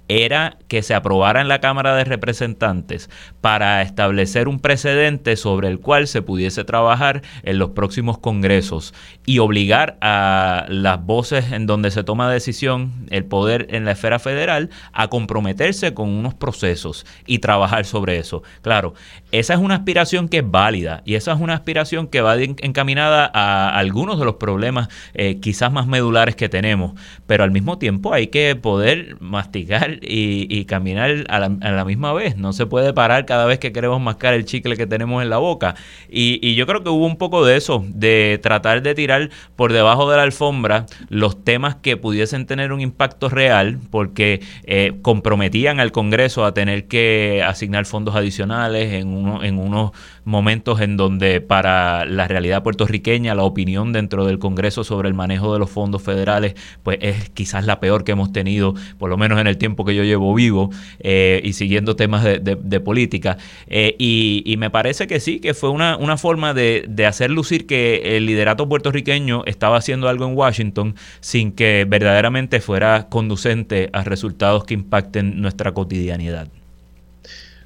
era que se aprobara en la Cámara de Representantes para establecer un precedente sobre el cual se pudiese trabajar en los próximos congresos y obligar a las voces en donde se toma decisión, el poder en la esfera federal, a comprometerse con unos procesos y trabajar sobre eso. Claro, esa es una aspiración que es válida y esa es una aspiración que va encaminada a algunos de los problemas eh, quizás más medulares que tenemos, pero al mismo tiempo hay que poder masticar y, caminar a la, misma vez. No se puede parar cada vez que queremos mascar el chicle que tenemos en la boca. Y, yo creo que hubo un poco de eso, de tratar de tirar por debajo de la alfombra los temas que pudiesen tener un impacto real, porque eh, comprometían al Congreso a tener que asignar fondos adicionales en, en unos momentos en donde para la realidad puertorriqueña la opinión dentro del Congreso sobre el manejo de los fondos federales pues es quizás la peor que hemos tenido, por lo menos en el tiempo que yo llevo vivo eh, y siguiendo temas de, política. Eh, y, me parece que sí, que fue una, una forma de, de hacer lucir que el liderato puertorriqueño estaba haciendo algo en Washington sin que verdaderamente fuera conducente a resultados que impacten nuestra cotidianidad.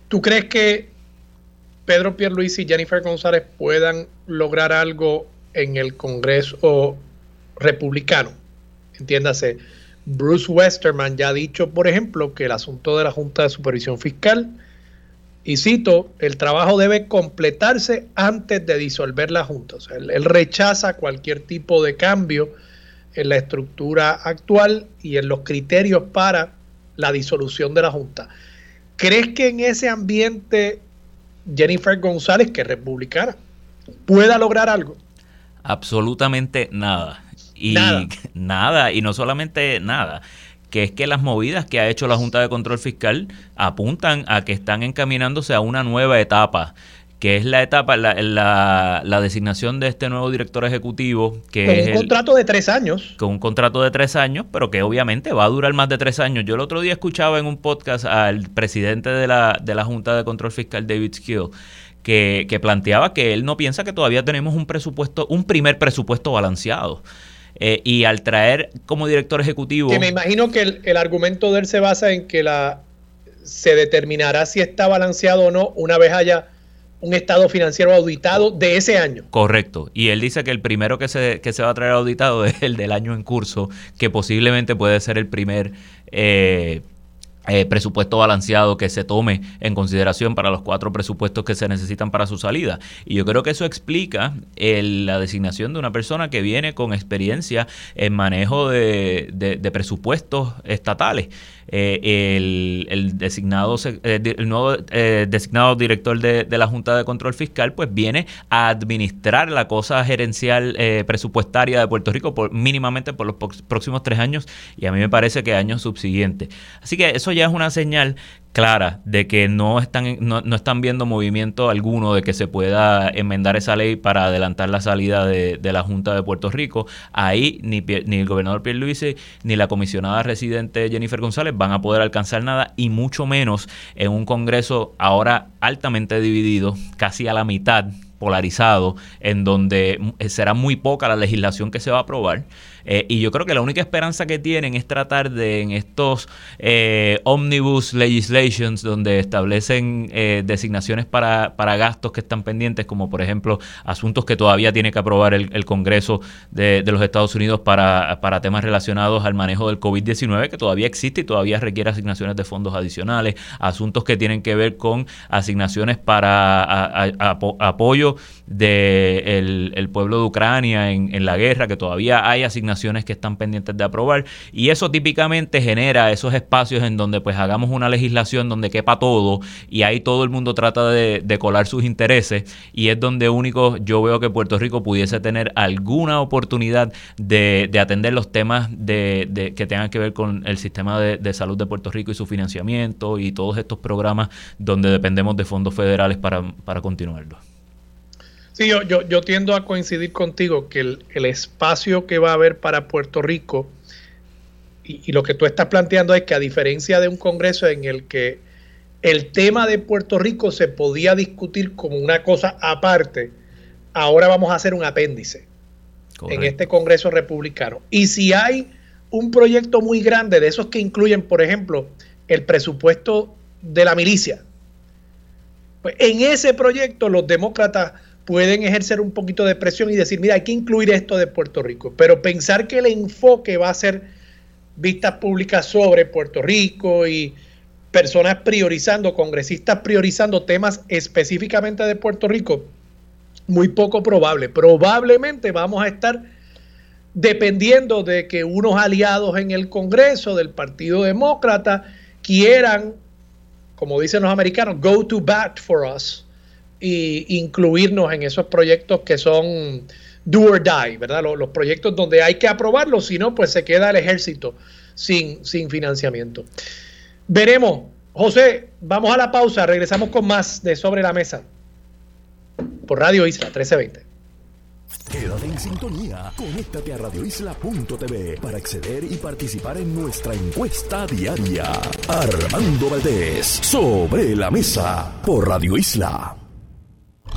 ¿Tú crees que Pedro Pierluisi y Jennifer González puedan lograr algo en el Congreso republicano. Entiéndase, Bruce Westerman ya ha dicho, por ejemplo, que el asunto de la Junta de Supervisión Fiscal, y cito, el trabajo debe completarse antes de disolver la Junta. Sea, él rechaza cualquier tipo de cambio en la estructura actual y en los criterios para la disolución de la Junta. ¿Crees que en ese ambiente Jennifer González, que es republicana, pueda lograr algo? Absolutamente nada. Y <laughs> nada. y no solamente nada que es que las movidas que ha hecho la Junta de Control Fiscal apuntan a que están encaminándose a una nueva etapa que es la etapa, la, la, designación de este nuevo director ejecutivo. Que con un contrato de tres años. Con un contrato de tres años, pero que obviamente va a durar más de tres años. Yo el otro día escuchaba en un podcast al presidente de la, de la Junta de Control Fiscal, David Skill, que, que planteaba que él no piensa que todavía tenemos un presupuesto, un primer presupuesto balanceado. Eh, y al traer como director ejecutivo... Que me imagino que el, el argumento de él se basa en que la se determinará si está balanceado o no una vez haya un estado financiero auditado de ese año. Correcto. Y él dice que el primero que se, que se va a traer auditado <laughs> es el del año en curso, que posiblemente puede ser el primer eh, eh, presupuesto balanceado que se tome en consideración para los cuatro presupuestos que se necesitan para su salida. Y yo creo que eso explica la designación de una persona que viene con experiencia en manejo de, de presupuestos estatales. Eh, el, designado, eh, el nuevo eh, designado director de, la Junta de Control Fiscal, pues viene a administrar la cosa gerencial presupuestaria de Puerto Rico por, mínimamente por los próximos tres años y a mí me parece que años subsiguientes. Así que eso ya es una señal clara de que no están, no, están viendo movimiento alguno de que se pueda enmendar esa ley para adelantar la salida de, la Junta de Puerto Rico. Ahí ni, ni el gobernador Pierluisi ni la comisionada residente Jennifer González van a poder alcanzar nada y mucho menos en un Congreso ahora altamente dividido, casi a la mitad polarizado, en donde será muy poca la legislación que se va a aprobar. Eh, y yo creo que la única esperanza que tienen es tratar de en estos eh, omnibus legislations donde establecen eh, designaciones para, para, gastos que están pendientes, como por ejemplo asuntos que todavía tiene que aprobar el, Congreso de, los Estados Unidos para, para temas relacionados al manejo del COVID-19, que todavía existe y todavía requiere asignaciones de fondos adicionales, asuntos que tienen que ver con asignaciones para apoyo del el pueblo de Ucrania en, en la guerra, que todavía hay asignaciones que están pendientes de aprobar y eso típicamente genera esos espacios en donde pues hagamos una legislación donde quepa todo y ahí todo el mundo trata de, colar sus intereses y es donde único yo veo que Puerto Rico pudiese tener alguna oportunidad de, atender los temas de, que tengan que ver con el sistema de, salud de Puerto Rico y su financiamiento y todos estos programas donde dependemos de fondos federales para, para continuarlo. Sí, yo, yo, tiendo a coincidir contigo que el, espacio que va a haber para Puerto Rico y, lo que tú estás planteando es que a diferencia de un Congreso en el que el tema de Puerto Rico se podía discutir como una cosa aparte, ahora vamos a hacer un apéndice en este Congreso republicano. Y si hay un proyecto muy grande de esos que incluyen, por ejemplo, el presupuesto de la milicia, pues en ese proyecto los demócratas pueden ejercer un poquito de presión y decir, mira, hay que incluir esto de Puerto Rico, pero pensar que el enfoque va a ser vistas públicas sobre Puerto Rico y personas priorizando, congresistas priorizando temas específicamente de Puerto Rico, muy poco probable. Probablemente vamos a estar dependiendo de que unos aliados en el Congreso del Partido Demócrata quieran, como dicen los americanos, go to bat for us e incluirnos en esos proyectos que son do or die, ¿verdad? Los, proyectos donde hay que aprobarlos, si no, pues se queda el ejército sin, sin financiamiento. Veremos. José, vamos a la pausa, regresamos con más de Sobre la Mesa por Radio Isla 1320. Quédate en sintonía. Conéctate a radioisla.tv para acceder y participar en nuestra encuesta diaria. Armando Valdés, sobre la mesa, por Radio Isla.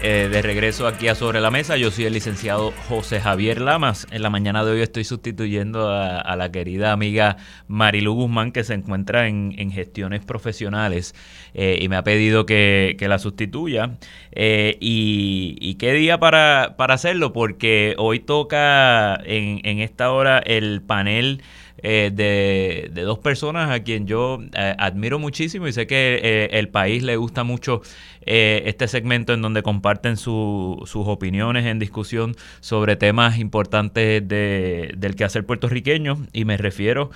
Eh, de regreso aquí a Sobre la Mesa, yo soy el licenciado José Javier Lamas. En la mañana de hoy estoy sustituyendo a, la querida amiga Marilu Guzmán, que se encuentra en, gestiones profesionales eh, y me ha pedido que, la sustituya. Eh, y, qué día para, hacerlo, porque hoy toca en, en esta hora el panel eh, de, dos personas a quien yo eh, admiro muchísimo y sé que eh, el país le gusta mucho este segmento en donde comparten sus opiniones en discusión sobre temas importantes de, del quehacer puertorriqueño y me refiero,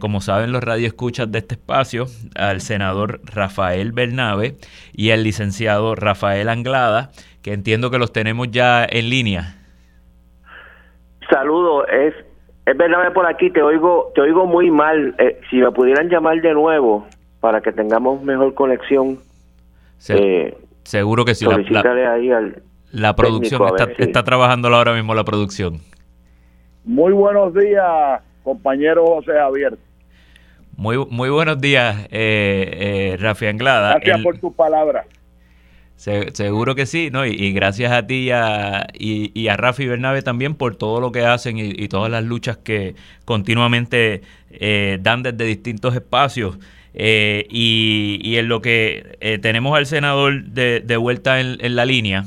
como saben los radioescuchas de este espacio, al senador Rafael Bernabe y al licenciado Rafael Anglada, que entiendo que los tenemos ya en línea. Saludo, es es verdad por aquí, te oigo, te oigo muy mal. Eh, si me pudieran llamar de nuevo para que tengamos mejor conexión. Eh, seguro que sí. La, ahí la producción está, está trabajando ahora mismo la producción. Muy buenos días, compañero José Javier. Muy, muy buenos días, eh, eh Rafi Anglada. Gracias por tu seguro que sí, ¿no? Y, gracias a ti y a, y, a Rafi Bernabe también por todo lo que hacen y, todas las luchas que continuamente eh, dan desde distintos espacios. Eh, y, en lo que eh, tenemos al senador de, de vuelta en, en, la línea,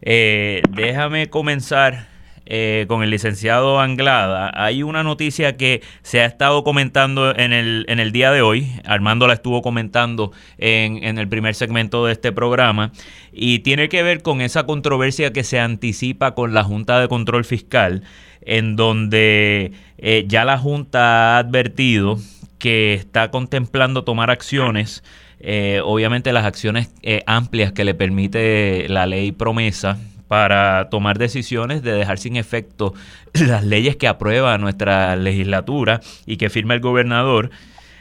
déjame comenzar eh, con el licenciado Anglada, hay una noticia que se ha estado comentando en el, en el día de hoy, Armando la estuvo comentando en, en el primer segmento de este programa, y tiene que ver con esa controversia que se anticipa con la Junta de Control Fiscal, en donde eh, ya la Junta ha advertido que está contemplando tomar acciones. Eh, obviamente las acciones amplias que le permite la ley promesa para tomar decisiones de dejar sin efecto <laughs> las leyes que aprueba nuestra legislatura y que firma el gobernador.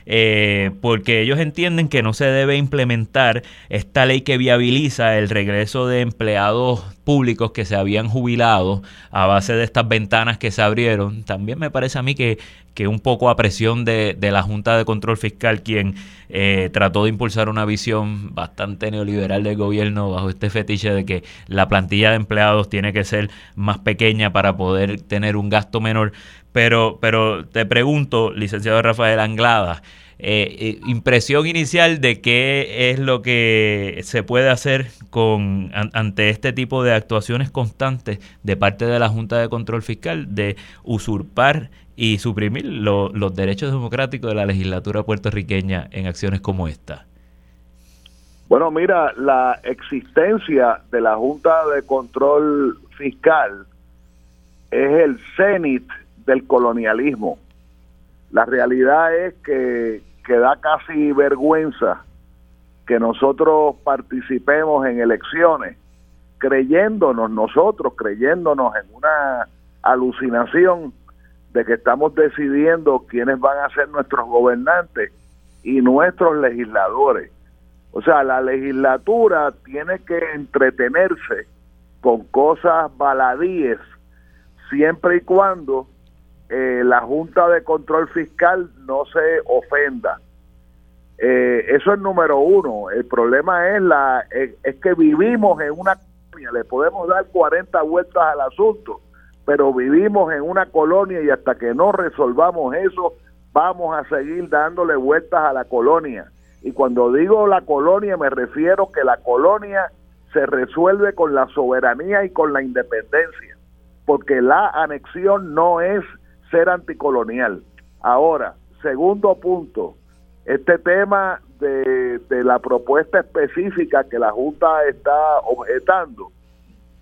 Eh, porque ellos entienden que no se debe implementar esta ley que viabiliza el regreso de empleados públicos que se habían jubilado a base de estas ventanas que se abrieron. También me parece a mí que, que un poco a presión de, la Junta de Control Fiscal, quien eh, trató de impulsar una visión bastante neoliberal del gobierno bajo este fetiche de que la plantilla de empleados tiene que ser más pequeña para poder tener un gasto menor. Pero, pero te pregunto, licenciado Rafael Anglada, eh, eh, impresión inicial de qué es lo que se puede hacer con ante este tipo de actuaciones constantes de parte de la Junta de Control Fiscal de usurpar y suprimir los derechos democráticos de la legislatura puertorriqueña en acciones como esta. Bueno, mira, la existencia de la Junta de Control Fiscal es el cenit del colonialismo. La realidad es que que da casi vergüenza que nosotros participemos en elecciones creyéndonos nosotros, creyéndonos en una alucinación de que estamos decidiendo quiénes van a ser nuestros gobernantes y nuestros legisladores. O sea, la legislatura tiene que entretenerse con cosas baladíes siempre y cuando eh, la Junta de Control Fiscal no se ofenda. Eh, eso es número uno. El problema es, la, eh, es, que vivimos en una le podemos dar 40 vueltas al asunto, pero vivimos en una colonia y hasta que no resolvamos eso, vamos a seguir dándole vueltas a la colonia. Y cuando digo la colonia, me refiero que la colonia se resuelve con la soberanía y con la independencia, porque la anexión no es ser anticolonial. Ahora, segundo punto, este tema de, la propuesta específica que la Junta está objetando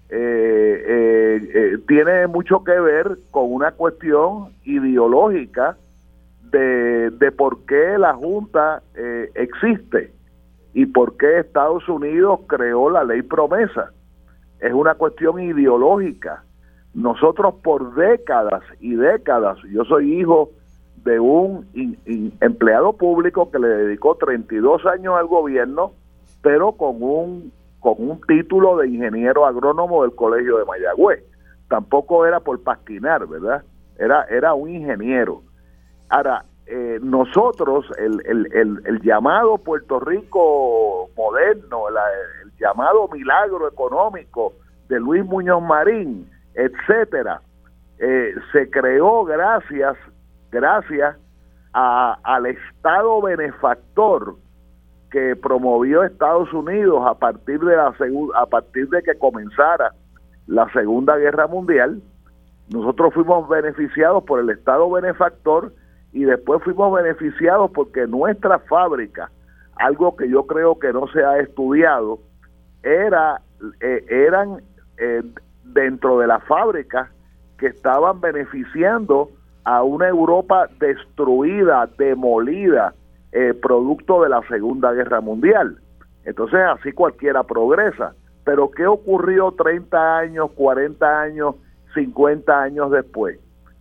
eh, eh, eh, tiene mucho que ver con una cuestión ideológica de, de por qué la Junta existe y por qué Estados Unidos creó la ley promesa. Es una cuestión ideológica. Nosotros por décadas y décadas, yo soy hijo de un empleado público que le dedicó 32 años al gobierno, pero con un con un título de ingeniero agrónomo del Colegio de Mayagüez. Tampoco era por pasquinar, ¿verdad? Era era un ingeniero. Ahora, eh, nosotros, el, el, el, llamado Puerto Rico moderno, el llamado milagro económico de Luis Muñoz Marín, etcétera, eh, se creó gracias gracias al Estado benefactor que promovió Estados Unidos a partir de la a partir de que comenzara la Segunda Guerra Mundial. Nosotros fuimos beneficiados por el Estado benefactor y después fuimos beneficiados porque nuestra fábrica, algo que yo creo que no se ha estudiado, era eh, eran eh, dentro de la fábrica que estaban beneficiando a una Europa destruida, demolida, eh, producto de la Segunda Guerra Mundial. Entonces así cualquiera progresa. Pero ¿qué ocurrió 30 años, 40 años, 50 años después?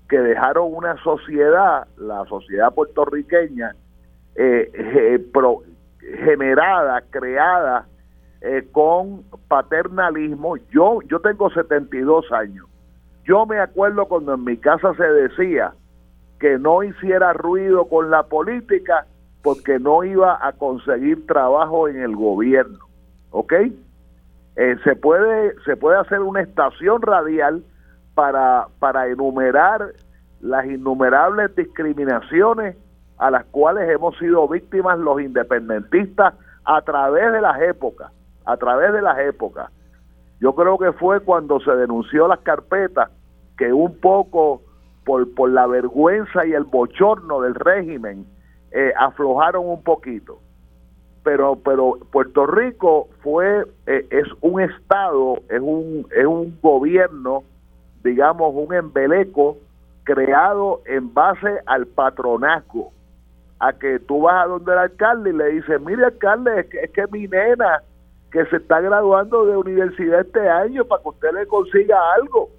Que dejaron una sociedad, la sociedad puertorriqueña, eh, eh, generada, creada con paternalismo. Yo, yo tengo 72 años yo me acuerdo cuando en mi casa se decía que no hiciera ruido con la política porque no iba a conseguir trabajo en el gobierno. ¿Ok? Eh, se, puede, se puede hacer una estación radial para, para enumerar las innumerables discriminaciones a las cuales hemos sido víctimas los independentistas a través de las épocas, a través de las épocas. Yo creo que fue cuando se denunció las carpetas que un poco por, por la vergüenza y el bochorno del régimen eh, aflojaron un poquito. Pero, pero Puerto Rico fue, eh, es un estado, es un, es un gobierno, digamos, un embeleco creado en base al patronazgo. A que tú vas a donde el alcalde y le dices, mire alcalde, es que, es que mi nena que se está graduando de universidad este año para que usted le consiga algo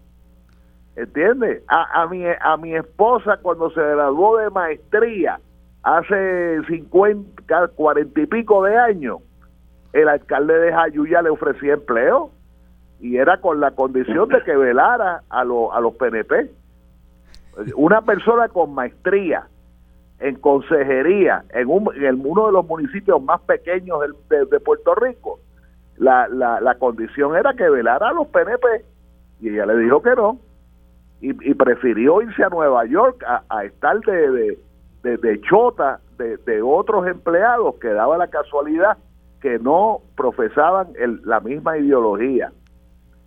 ¿Entiendes? A, a, mi, a mi esposa cuando se graduó de maestría hace 50, 40 y pico de años, el alcalde de Jayuya le ofrecía empleo y era con la condición de que velara a, a los PNP. Una persona con maestría en consejería en, un, en uno de los municipios más pequeños de, Puerto Rico, la, la, la condición era que velara a los PNP y ella le dijo que no y, prefirió irse a Nueva York a, estar de, chota de, otros empleados que daba la casualidad que no profesaban el, la misma ideología.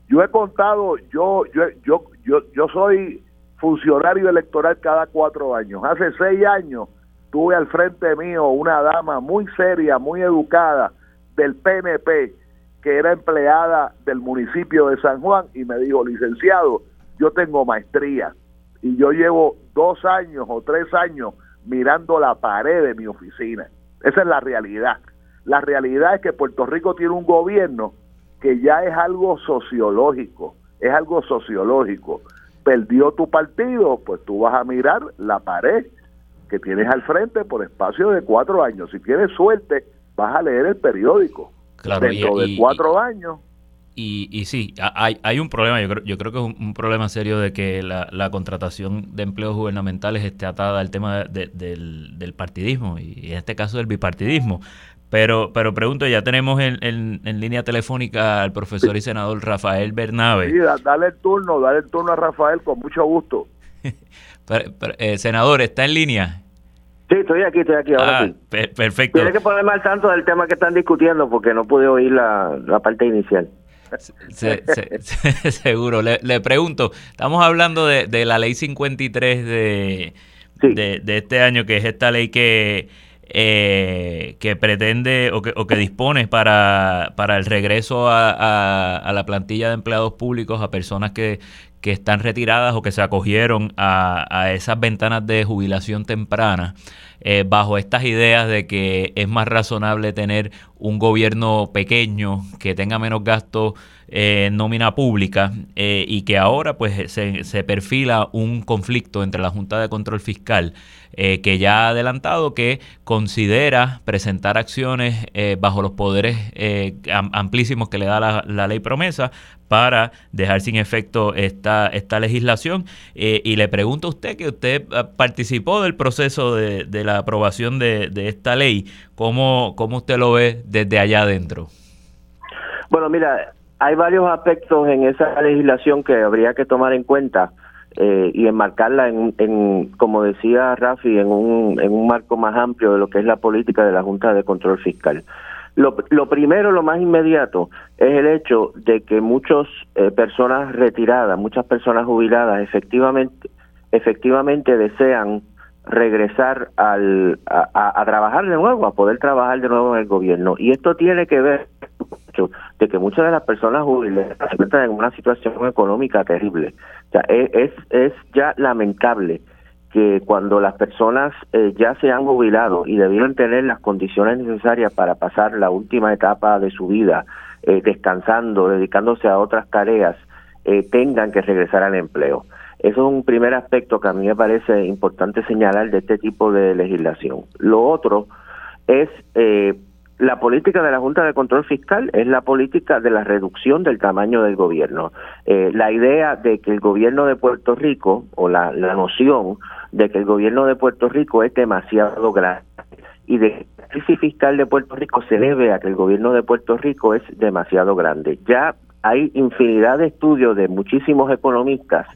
Yo he contado, yo, yo, yo, yo, yo soy funcionario electoral cada cuatro años. Hace seis años tuve al frente mío una dama muy seria, muy educada del PNP, que era empleada del municipio de San Juan y me dijo, licenciado, yo tengo maestría y yo llevo dos años o tres años mirando la pared de mi oficina. Esa es la realidad. La realidad es que Puerto Rico tiene un gobierno que ya es algo sociológico, es algo sociológico. Perdió tu partido, pues tú vas a mirar la pared que tienes al frente por espacio de cuatro años. Si tienes suerte, vas a leer el periódico. Claro, Dentro de cuatro años y, y sí, hay, hay un problema, yo creo, yo creo que es un, problema serio de que la, contratación de empleos gubernamentales esté atada al tema del, del, partidismo y en este caso del bipartidismo. Pero, pero pregunto, ya tenemos en, en, línea telefónica al profesor y senador Rafael Bernabe. Sí, dale el turno, dale el turno a Rafael con mucho gusto. <laughs> Eh, senador, ¿está en línea? Sí, estoy aquí, estoy aquí. Ahora ah, perfecto. Tiene que ponerme al tanto del tema que están discutiendo porque no pude oír la, la parte inicial. <laughs> seguro. Le, pregunto, estamos hablando de, la ley 53 de, de, este año, que es esta ley que, eh, que pretende o que, o que dispone para, para el regreso a, a, la plantilla de empleados públicos a personas que, que están retiradas o que se acogieron a, a esas ventanas de jubilación temprana. Eh, bajo estas ideas de que es más razonable tener un gobierno pequeño que tenga menos gastos en nómina pública eh, y que ahora pues se, se, perfila un conflicto entre la Junta de Control Fiscal eh, que ya ha adelantado que considera presentar acciones bajo los poderes amplísimos que le da la, la, ley promesa para dejar sin efecto esta, esta legislación. y le pregunto a usted que usted participó del proceso de, de la aprobación de, de esta ley, ¿cómo, ¿cómo usted lo ve desde allá adentro? Bueno, mira, hay varios aspectos en esa legislación que habría que tomar en cuenta eh, y enmarcarla en, en, como decía Rafi, en un, en un marco más amplio de lo que es la política de la Junta de Control Fiscal. Lo, lo primero, lo más inmediato, es el hecho de que muchas eh, personas retiradas, muchas personas jubiladas, efectivamente, efectivamente desean regresar al, a, trabajar de nuevo, a poder trabajar de nuevo en el gobierno. Y esto tiene que ver de que muchas de las personas jubiladas se encuentran en una situación económica terrible. O sea, es, es ya lamentable que cuando las personas eh, ya se han jubilado y debieron tener las condiciones necesarias para pasar la última etapa de su vida eh, descansando, dedicándose a otras tareas, eh, tengan que regresar al empleo. Eso es un primer aspecto que a mí me parece importante señalar de este tipo de legislación. Lo otro es la política de la Junta de Control Fiscal, es la política de la reducción del tamaño del gobierno. Eh, la idea de que el gobierno de Puerto Rico, o la, noción de que el gobierno de Puerto Rico es demasiado grande y de que la crisis fiscal de Puerto Rico se debe a que el gobierno de Puerto Rico es demasiado grande. Ya hay infinidad de estudios de muchísimos economistas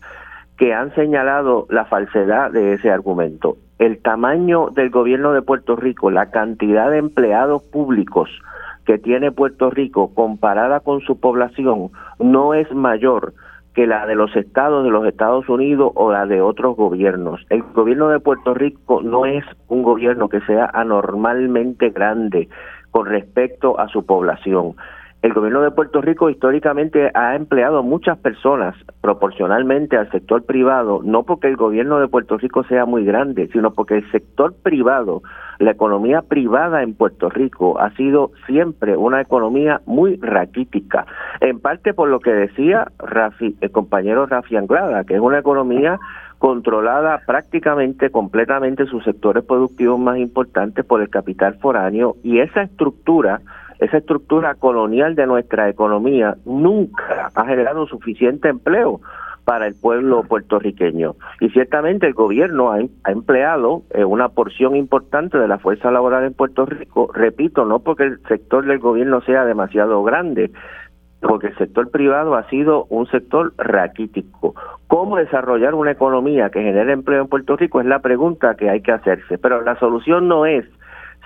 que han señalado la falsedad de ese argumento. El tamaño del gobierno de Puerto Rico, la cantidad de empleados públicos que tiene Puerto Rico comparada con su población no es mayor que la de los estados de los Estados Unidos o la de otros gobiernos. El gobierno de Puerto Rico no es un gobierno que sea anormalmente grande con respecto a su población el gobierno de Puerto Rico históricamente ha empleado muchas personas proporcionalmente al sector privado, no porque el gobierno de Puerto Rico sea muy grande, sino porque el sector privado, la economía privada en Puerto Rico ha sido siempre una economía muy raquítica, en parte por lo que decía Rafi, el compañero Rafi Anglada, que es una economía controlada prácticamente completamente sus sectores productivos más importantes por el capital foráneo y esa estructura esa estructura colonial de nuestra economía nunca ha generado suficiente empleo para el pueblo puertorriqueño. Y ciertamente el gobierno ha, empleado eh, una porción importante de la fuerza laboral en Puerto Rico, repito, no porque el sector del gobierno sea demasiado grande, porque el sector privado ha sido un sector raquítico. ¿Cómo desarrollar una economía que genere empleo en Puerto Rico? Es la pregunta que hay que hacerse, pero la solución no es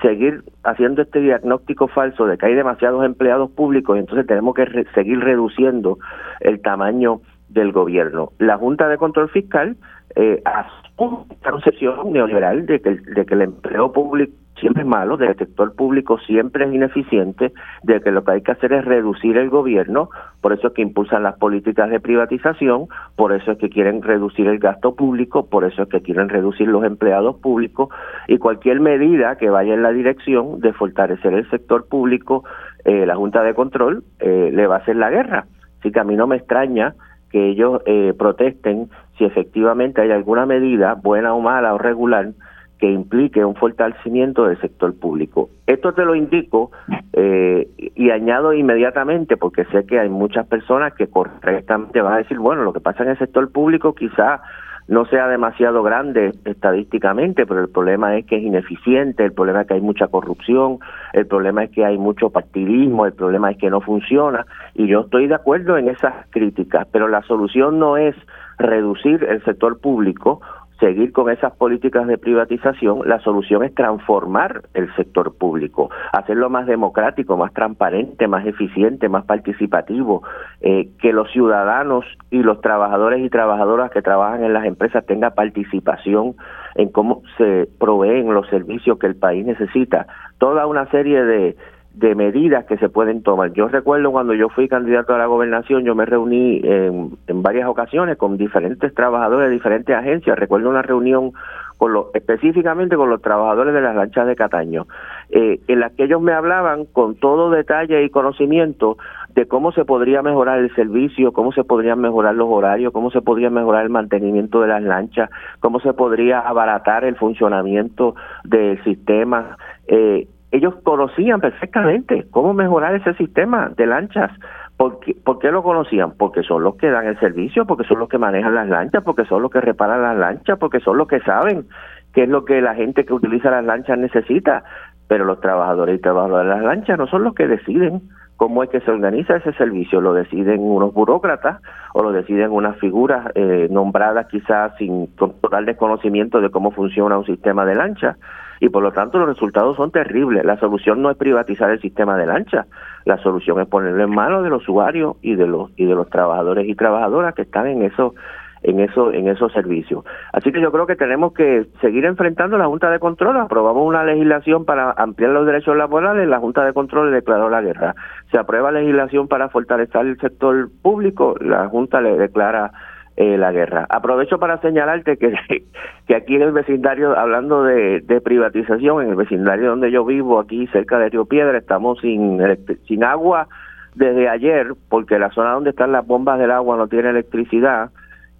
seguir haciendo este diagnóstico falso de que hay demasiados empleados públicos y entonces tenemos que seguir reduciendo el tamaño del gobierno. La Junta de Control Fiscal eh, asume esta concepción neoliberal de que, de que el empleo público siempre es malo, del sector público siempre es ineficiente, de que lo que hay que hacer es reducir el gobierno, por eso es que impulsan las políticas de privatización, por eso es que quieren reducir el gasto público, por eso es que quieren reducir los empleados públicos y cualquier medida que vaya en la dirección de fortalecer el sector público, eh, la Junta de Control eh, le va a hacer la guerra. Así que a mí no me extraña que ellos eh, protesten si efectivamente hay alguna medida, buena o mala o regular, que implique un fortalecimiento del sector público. Esto te lo indico eh, y añado inmediatamente porque sé que hay muchas personas que correctamente van a decir, bueno, lo que pasa en el sector público quizá no sea demasiado grande estadísticamente, pero el problema es que es ineficiente, el problema es que hay mucha corrupción, el problema es que hay mucho partidismo, el problema es que no funciona y yo estoy de acuerdo en esas críticas, pero la solución no es reducir el sector público seguir con esas políticas de privatización, la solución es transformar el sector público, hacerlo más democrático, más transparente, más eficiente, más participativo, eh, que los ciudadanos y los trabajadores y trabajadoras que trabajan en las empresas tengan participación en cómo se proveen los servicios que el país necesita. Toda una serie de de medidas que se pueden tomar. Yo recuerdo cuando yo fui candidato a la gobernación, yo me reuní en, varias ocasiones con diferentes trabajadores de diferentes agencias. Recuerdo una reunión con los, específicamente con los trabajadores de las lanchas de Cataño, eh, en la que ellos me hablaban con todo detalle y conocimiento de cómo se podría mejorar el servicio, cómo se podrían mejorar los horarios, cómo se podría mejorar el mantenimiento de las lanchas, cómo se podría abaratar el funcionamiento del sistema. Eh, ellos conocían perfectamente cómo mejorar ese sistema de lanchas. ¿Por qué, ¿Por qué, lo conocían? Porque son los que dan el servicio, porque son los que manejan las lanchas, porque son los que reparan las lanchas, porque son los que saben qué es lo que la gente que utiliza las lanchas necesita. Pero los trabajadores y trabajadoras de las lanchas no son los que deciden cómo es que se organiza ese servicio. Lo deciden unos burócratas o lo deciden unas figuras eh, nombradas quizás sin total desconocimiento de cómo funciona un sistema de lancha y por lo tanto los resultados son terribles. La solución no es privatizar el sistema de lancha, la solución es ponerlo en manos de los usuarios y de los y de los trabajadores y trabajadoras que están en eso en en esos servicios. Así que yo creo que tenemos que seguir enfrentando la Junta de Control. Aprobamos una legislación para ampliar los derechos laborales, la Junta de Control declaró la guerra. Se aprueba legislación para fortalecer el sector público, la Junta le declara eh, la guerra. Aprovecho para señalarte que, <laughs> que aquí en el vecindario, hablando de, privatización, en el vecindario donde yo vivo, aquí cerca de Río Piedra, estamos sin, sin agua desde ayer, porque la zona donde están las bombas del agua no tiene electricidad,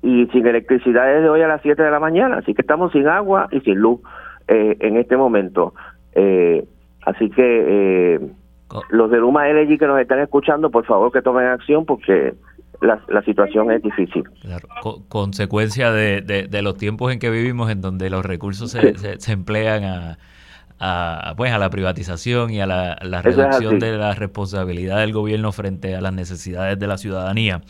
y sin electricidad desde hoy a las 7 de la mañana, así que estamos sin agua y sin luz eh, en este momento. Eh, así que eh, los de Luma Energy que nos están escuchando, por favor que tomen acción porque la, la situación es difícil. consecuencia de, de, los tiempos en que vivimos, en donde los recursos se, se, emplean a, a, pues, a la privatización y a la, reducción de la responsabilidad del gobierno frente a las necesidades de la ciudadanía.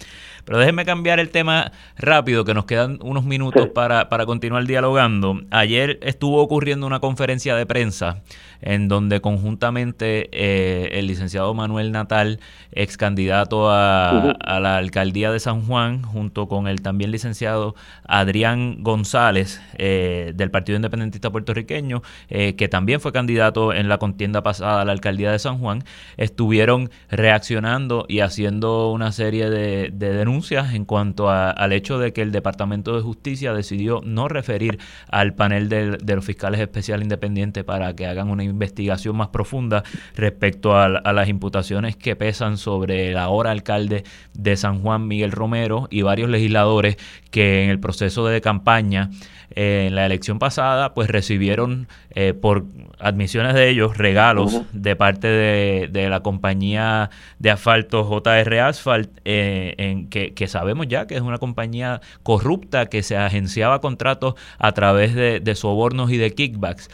Pero déjenme cambiar el tema rápido, que nos quedan unos minutos para, para continuar dialogando. Ayer estuvo ocurriendo una conferencia de prensa en donde conjuntamente eh, el licenciado Manuel Natal, ex candidato a, la alcaldía de San Juan, junto con el también licenciado Adrián González eh, del Partido Independentista Puertorriqueño, eh, que también fue candidato en la contienda pasada a la alcaldía de San Juan, estuvieron reaccionando y haciendo una serie de, denuncias en cuanto al hecho de que el Departamento de Justicia decidió no referir al panel de, de los fiscales especiales independientes para que hagan una investigación más profunda respecto a, las imputaciones que pesan sobre el ahora alcalde de San Juan, Miguel Romero, y varios legisladores que en el proceso de campaña eh, en la elección pasada, pues recibieron eh, por admisiones de ellos regalos de parte de, la compañía de asfalto JR Asphalt, eh, en que, sabemos ya que es una compañía corrupta que se agenciaba contratos a través de, sobornos y de kickbacks.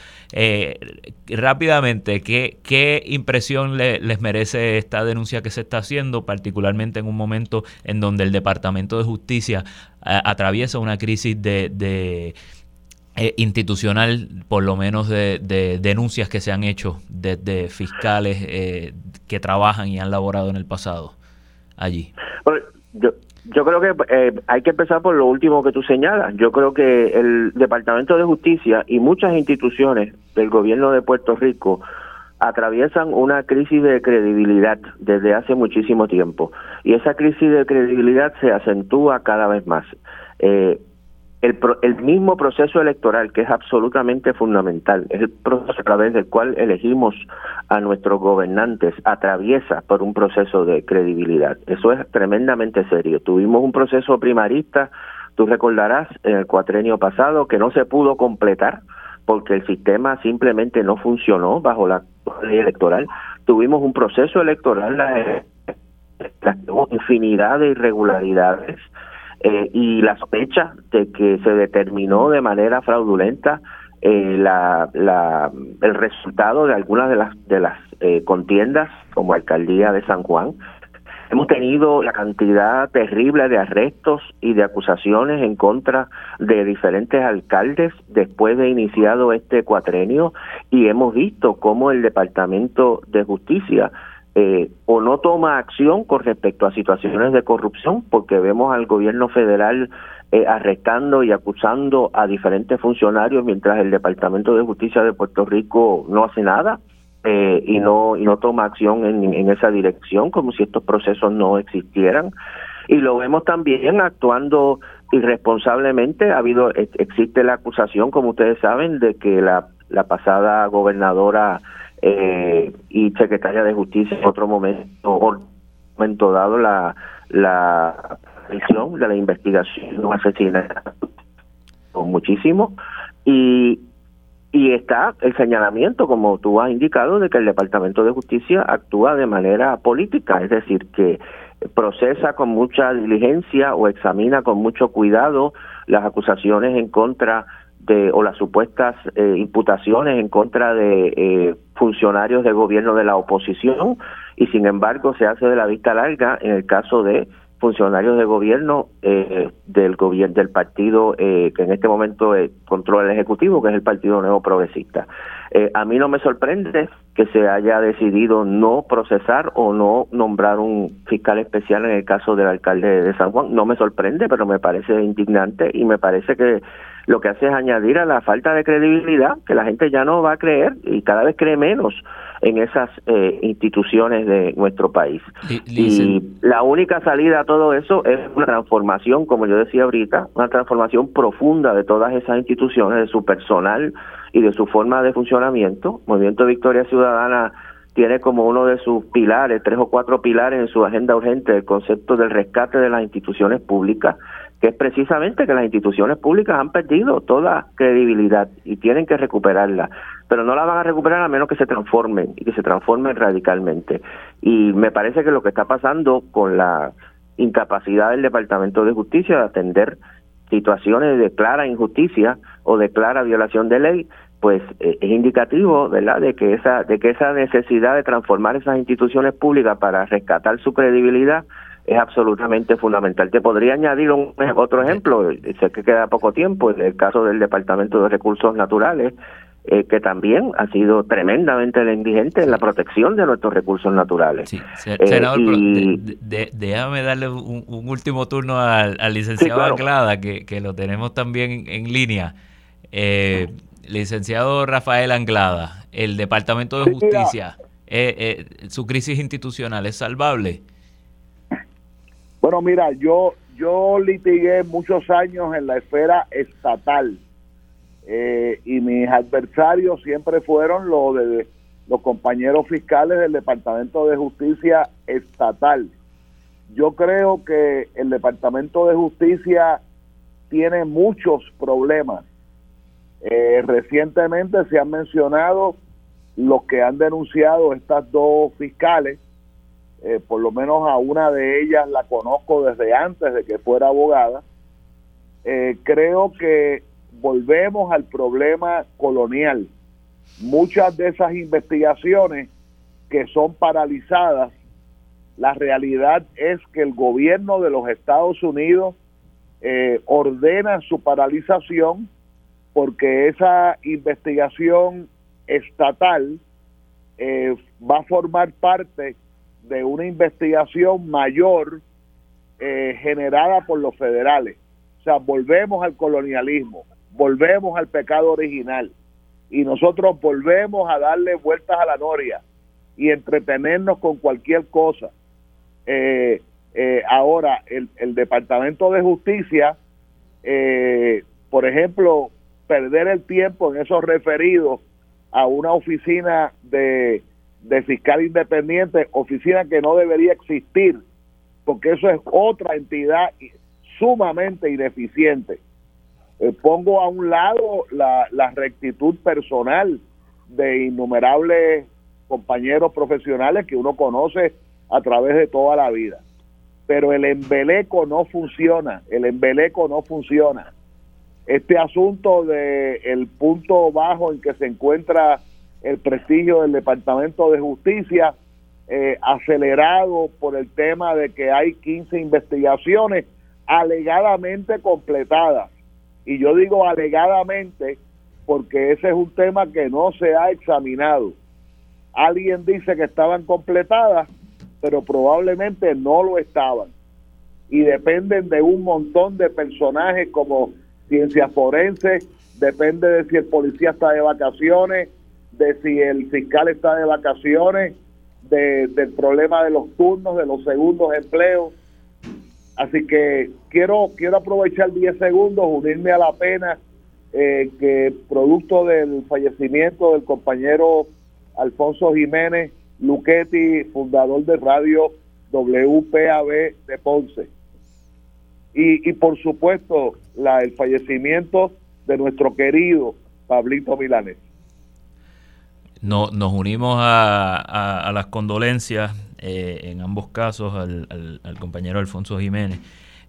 rápidamente, ¿qué, qué impresión les merece esta denuncia que se está haciendo, particularmente en un momento en donde el Departamento de Justicia atraviesa una crisis de, eh, institucional, por lo menos de, denuncias que se han hecho desde fiscales eh, que trabajan y han laborado en el pasado allí. yo, yo creo que eh, hay que empezar por lo último que tú señalas. Yo creo que el Departamento de Justicia y muchas instituciones del gobierno de Puerto Rico atraviesan una crisis de credibilidad desde hace muchísimo tiempo y esa crisis de credibilidad se acentúa cada vez más. Eh, el, el mismo proceso electoral, que es absolutamente fundamental, es el proceso a través del cual elegimos a nuestros gobernantes, atraviesa por un proceso de credibilidad. Eso es tremendamente serio. Tuvimos un proceso primarista, tú recordarás, en el cuatrenio pasado, que no se pudo completar porque el sistema simplemente no funcionó bajo la ley electoral. Tuvimos un proceso electoral, la, infinidad de irregularidades eh, y la sospecha de que se determinó de manera fraudulenta eh, la, la, el resultado de algunas de las de las eh, contiendas como alcaldía de San Juan Hemos tenido la cantidad terrible de arrestos y de acusaciones en contra de diferentes alcaldes después de iniciado este cuatrenio y hemos visto cómo el Departamento de Justicia eh, o no toma acción con respecto a situaciones de corrupción, porque vemos al gobierno federal eh, arrestando y acusando a diferentes funcionarios mientras el Departamento de Justicia de Puerto Rico no hace nada eh, y no y no toma acción en, esa dirección como si estos procesos no existieran. Y lo vemos también actuando irresponsablemente. Ha habido existe la acusación como ustedes saben de que la la pasada gobernadora eh, y secretaria de justicia en otro momento momento dado la la de la investigación un asesinato muchísimo. Y y está el señalamiento, como tú has indicado, de que el Departamento de Justicia actúa de manera política, es decir, que procesa con mucha diligencia o examina con mucho cuidado las acusaciones en contra de o las supuestas eh, imputaciones en contra de eh, funcionarios de gobierno de la oposición y sin embargo se hace de la vista larga en el caso de funcionarios de gobierno eh, del gobierno del partido eh, que en este momento eh, controla el ejecutivo, que es el Partido Nuevo Progresista. a mí no me sorprende que se haya decidido no procesar o no nombrar un fiscal especial en el caso del alcalde de San Juan. No me sorprende, pero me parece indignante y me parece que lo que hace es añadir a la falta de credibilidad que la gente ya no va a creer y cada vez cree menos en esas eh, instituciones de nuestro país. Y la única salida a todo eso es una transformación, como yo decía ahorita, una transformación profunda de todas esas instituciones, de su personal y de su forma de funcionamiento. Movimiento Victoria Ciudadana tiene como uno de sus pilares, tres o cuatro pilares en su agenda urgente, el concepto del rescate de las instituciones públicas, que es precisamente que las instituciones públicas han perdido toda credibilidad y tienen que recuperarla, pero no la van a recuperar a menos que se transformen y que se transformen radicalmente. Y me parece que lo que está pasando con la incapacidad del Departamento de Justicia de atender situaciones de clara injusticia o de clara violación de ley pues eh, es indicativo, ¿verdad?, de que esa de que esa necesidad de transformar esas instituciones públicas para rescatar su credibilidad es absolutamente fundamental. Te podría añadir un, otro ejemplo, sé que queda poco tiempo, el caso del Departamento de Recursos Naturales, eh, que también ha sido tremendamente indigente en la protección de nuestros recursos naturales. Sí, eh, senador, déjame darle un, último turno al, licenciado Anglada, que, que, lo tenemos también en línea. Eh, Licenciado Rafael Anglada, el Departamento de Justicia, eh, eh, ¿su crisis institucional es salvable? Bueno, mira, yo, yo litigué muchos años en la esfera estatal eh, y mis adversarios siempre fueron los de los compañeros fiscales del Departamento de Justicia estatal. Yo creo que el Departamento de Justicia tiene muchos problemas eh, recientemente se han mencionado los que han denunciado estas dos fiscales, eh, por lo menos a una de ellas la conozco desde antes de que fuera abogada. Creo que volvemos al problema colonial. Muchas de esas investigaciones que son paralizadas, la realidad es que el gobierno de los Estados Unidos ordena su paralización porque esa investigación estatal eh, va a formar parte de una investigación mayor eh, generada por los federales. O sea, volvemos al colonialismo, volvemos al pecado original y nosotros volvemos a darle vueltas a la noria y entretenernos con cualquier cosa. Eh, ahora, el, el, Departamento de Justicia, por ejemplo, perder el tiempo en esos referidos a una oficina de, fiscal independiente, oficina que no debería existir, porque eso es otra entidad sumamente ineficiente. Eh, pongo a un lado la, rectitud personal de innumerables compañeros profesionales que uno conoce a través de toda la vida. Pero el embeleco no funciona, el embeleco no funciona este asunto de el punto bajo en que se encuentra el prestigio del Departamento de Justicia eh, acelerado por el tema de que hay 15 investigaciones alegadamente completadas. Y yo digo alegadamente porque ese es un tema que no se ha examinado. Alguien dice que estaban completadas, pero probablemente no lo estaban. Y dependen de un montón de personajes como ciencias forenses, depende de si el policía está de vacaciones, de si el fiscal está de vacaciones, del problema de los turnos, de los segundos empleos. Así que quiero, quiero aprovechar 10 segundos, unirme a la pena eh, que producto del fallecimiento del compañero Alfonso Jiménez Luquetti, fundador de radio WPAB de Ponce. Y, y por supuesto, la, el fallecimiento de nuestro querido Pablito Milanés. No, nos unimos a, las condolencias eh, en ambos casos al, compañero Alfonso Jiménez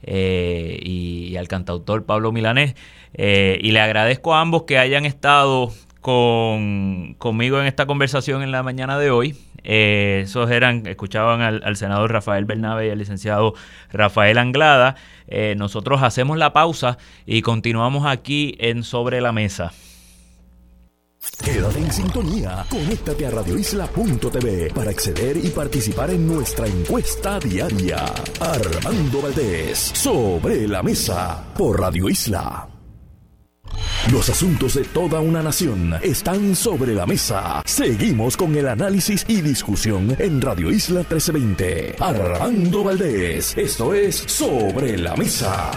eh, y, al cantautor Pablo Milanés. Eh, y le agradezco a ambos que hayan estado con, conmigo en esta conversación en la mañana de hoy. esos eran, escuchaban al, senador Rafael Bernabe y al licenciado Rafael Anglada. nosotros hacemos la pausa y continuamos aquí en Sobre la Mesa. Quédate en sintonía. Conéctate a radioisla.tv para acceder y participar en nuestra encuesta diaria. Armando Valdés, sobre la mesa, por Radio Isla. Los asuntos de toda una nación están sobre la mesa. Seguimos con el análisis y discusión en Radio Isla 1320. Armando Valdés, esto es Sobre la Mesa.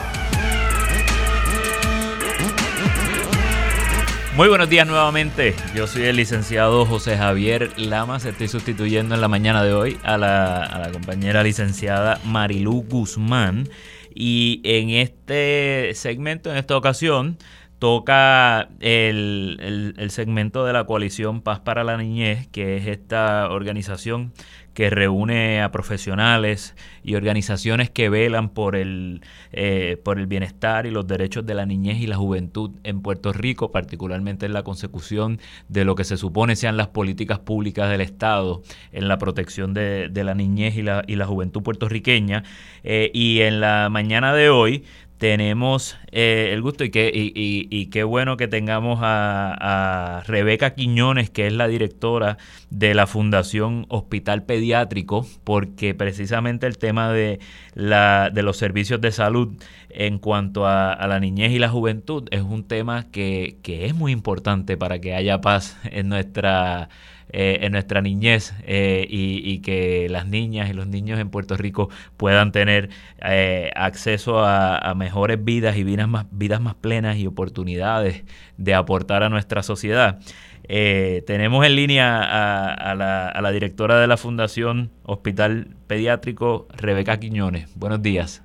Muy buenos días nuevamente. Yo soy el licenciado José Javier Lamas. Estoy sustituyendo en la mañana de hoy a la, compañera licenciada Marilú Guzmán. Y en este segmento, en esta ocasión, toca el, segmento de la coalición Paz para la Niñez, que es esta organización que reúne a profesionales y organizaciones que velan por el, eh, por el bienestar y los derechos de la niñez y la juventud en Puerto Rico, particularmente en la consecución de lo que se supone sean las políticas públicas del Estado en la protección de, la niñez y la, y la juventud puertorriqueña. Eh, y en la mañana de hoy tenemos eh, el gusto y, que, y, qué bueno que tengamos a, Rebeca Quiñones, que es la directora de la Fundación Hospital Pediátrico, porque precisamente el tema de, la, de los servicios de salud en cuanto a, la niñez y la juventud es un tema que, que es muy importante para que haya paz en nuestra eh, en nuestra niñez eh, y, que las niñas y los niños en Puerto Rico puedan tener eh, acceso a, mejores vidas y vidas más, vidas más plenas y oportunidades de aportar a nuestra sociedad. tenemos en línea a, la, a la directora de la Fundación Hospital Pediátrico, Rebeca Quiñones. Buenos días.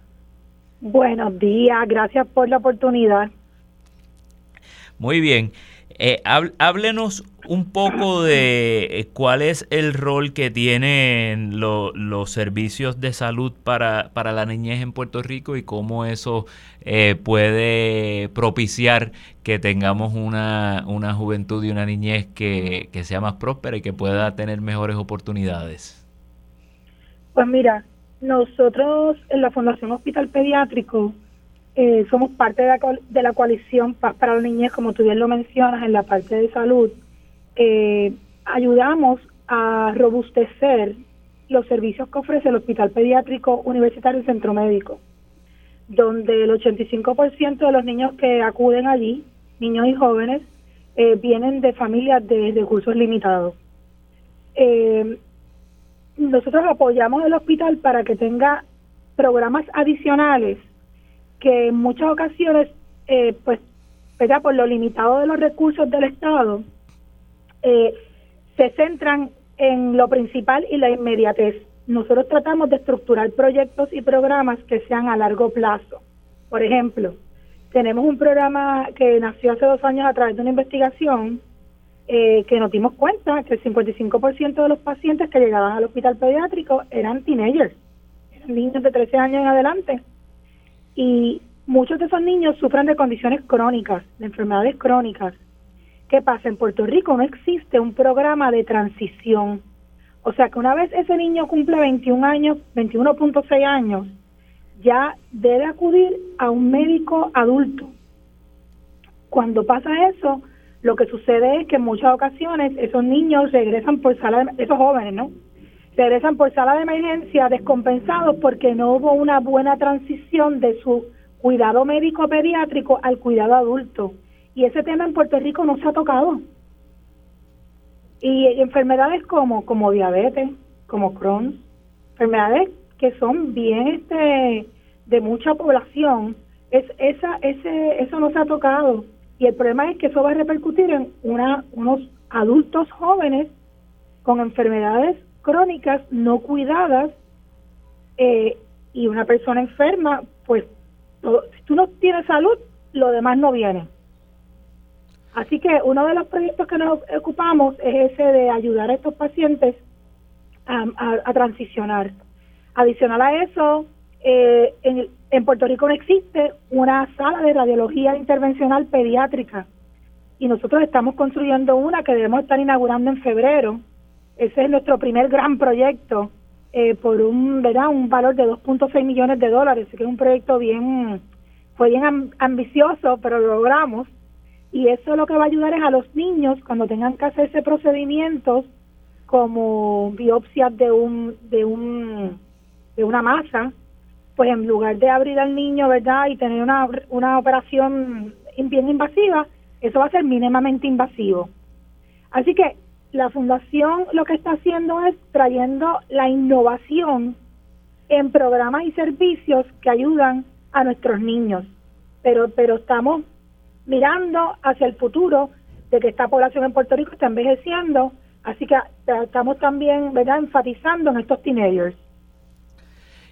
Buenos días, gracias por la oportunidad. Muy bien. Eh, háblenos un poco de eh, cuál es el rol que tienen los servicios de salud para, para, la niñez en Puerto Rico y cómo eso eh, puede propiciar que tengamos una, una juventud y una niñez que, que sea más próspera y que pueda tener mejores oportunidades. Pues mira, nosotros en la Fundación Hospital Pediátrico eh, somos parte de la, de la coalición Paz para la Niñez, como tú bien lo mencionas, en la parte de salud. Eh, ayudamos a robustecer los servicios que ofrece el Hospital Pediátrico Universitario y Centro Médico, donde el 85% de los niños que acuden allí, niños y jóvenes, eh, vienen de familias de recursos limitados. nosotros apoyamos el hospital para que tenga programas adicionales que en muchas ocasiones, eh, pues, ¿verdad? por lo limitado de los recursos del Estado, eh, se centran en lo principal y la inmediatez. Nosotros tratamos de estructurar proyectos y programas que sean a largo plazo. Por ejemplo, tenemos un programa que nació hace dos años a través de una investigación eh, que nos dimos cuenta que el 55% de los pacientes que llegaban al hospital pediátrico eran teenagers, eran niños de 13 años en adelante y muchos de esos niños sufren de condiciones crónicas, de enfermedades crónicas. ¿Qué pasa? En Puerto Rico no existe un programa de transición O sea que una vez ese niño cumple 21 años, 21.6 años, ya debe acudir a un médico adulto. Cuando pasa eso, lo que sucede es que en muchas ocasiones esos niños regresan por sala, de, esos jóvenes, ¿no? Regresan por sala de emergencia descompensados porque no hubo una buena transición de su cuidado médico pediátrico al cuidado adulto. Y ese tema en Puerto Rico no se ha tocado. Y enfermedades como, como diabetes, como Crohn, enfermedades que son bien este de mucha población, es esa ese eso no se ha tocado y el problema es que eso va a repercutir en una, unos adultos jóvenes con enfermedades crónicas no cuidadas eh, y una persona enferma, pues si tú no tienes salud, lo demás no viene. Así que uno de los proyectos que nos ocupamos es ese de ayudar a estos pacientes a, transicionar. Adicional a eso, eh, en, en, Puerto Rico no existe una sala de radiología intervencional pediátrica y nosotros estamos construyendo una que debemos estar inaugurando en febrero. Ese es nuestro primer gran proyecto eh, por un, ¿verdad? un valor de 2.6 millones de dólares, que es un proyecto bien, fue bien ambicioso, pero lo logramos. Y eso lo que va a ayudar es a los niños cuando tengan que hacerse procedimientos como biopsias de un de un de una masa pues en lugar de abrir al niño verdad y tener una, una operación bien invasiva eso va a ser mínimamente invasivo. Así que la fundación lo que está haciendo es trayendo la innovación en programas y servicios que ayudan a nuestros niños pero pero estamos mirando hacia el futuro de que esta población en Puerto Rico está envejeciendo, así que estamos también ¿verdad? enfatizando en estos teenagers.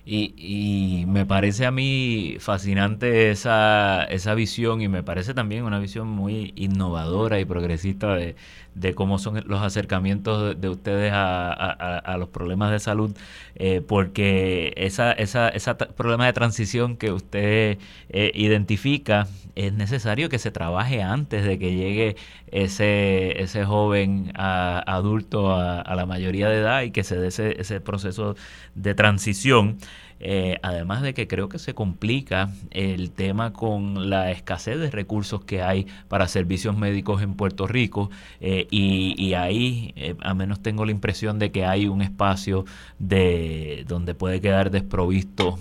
Y, y, me parece a mí fascinante esa, esa visión y me parece también una visión muy innovadora y progresista de, de cómo son los acercamientos de, ustedes a, a, los problemas de salud, eh, porque esa, esa, ese problema de transición que usted eh, identifica es necesario que se trabaje antes de que llegue ese, ese joven adulto a, la mayoría de edad y que se dé ese, ese proceso de transición. Eh, además de que creo que se complica el tema con la escasez de recursos que hay para servicios médicos en Puerto Rico eh, y, ahí eh, a menos tengo la impresión de que hay un espacio de donde puede quedar desprovisto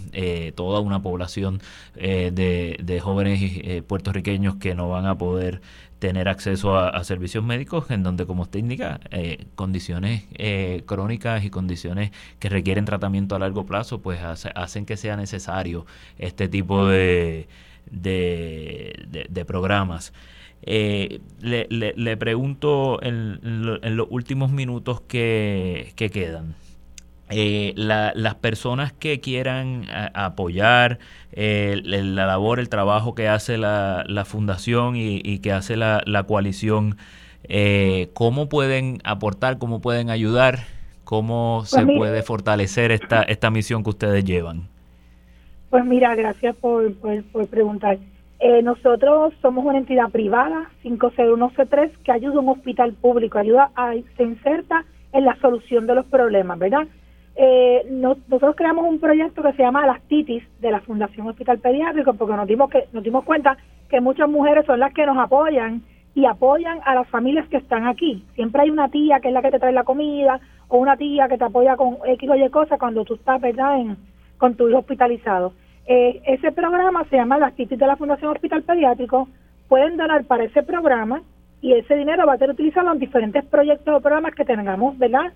toda una población de, de, jóvenes puertorriqueños que no van a poder tener acceso a, servicios médicos en donde, como usted indica, eh, condiciones eh, crónicas y condiciones que requieren tratamiento a largo plazo, pues hacen que sea necesario este tipo de, de, programas. Eh, le, le, pregunto en, en, los últimos minutos que, que quedan eh, las personas que quieran apoyar eh, la labor, el trabajo que hace la, fundación y, que hace la, coalición, eh, ¿cómo pueden aportar, cómo pueden ayudar, cómo pues se puede fortalecer esta, esta misión que ustedes llevan? Pues mira, gracias por, por, preguntar. Eh, nosotros somos una entidad privada, 501C3, que ayuda a un hospital público, ayuda a, se inserta en la solución de los problemas, ¿verdad? Eh, nosotros creamos un proyecto que se llama Las Titis de la Fundación Hospital Pediátrico porque nos dimos que nos dimos cuenta que muchas mujeres son las que nos apoyan y apoyan a las familias que están aquí. Siempre hay una tía que es la que te trae la comida o una tía que te apoya con X o Y cosas cuando tú estás, ¿verdad?, en, con tu hijo hospitalizado. Eh, ese programa se llama Las Titis de la Fundación Hospital Pediátrico. Pueden donar para ese programa y ese dinero va a ser utilizado en diferentes proyectos o programas que tengamos, ¿verdad?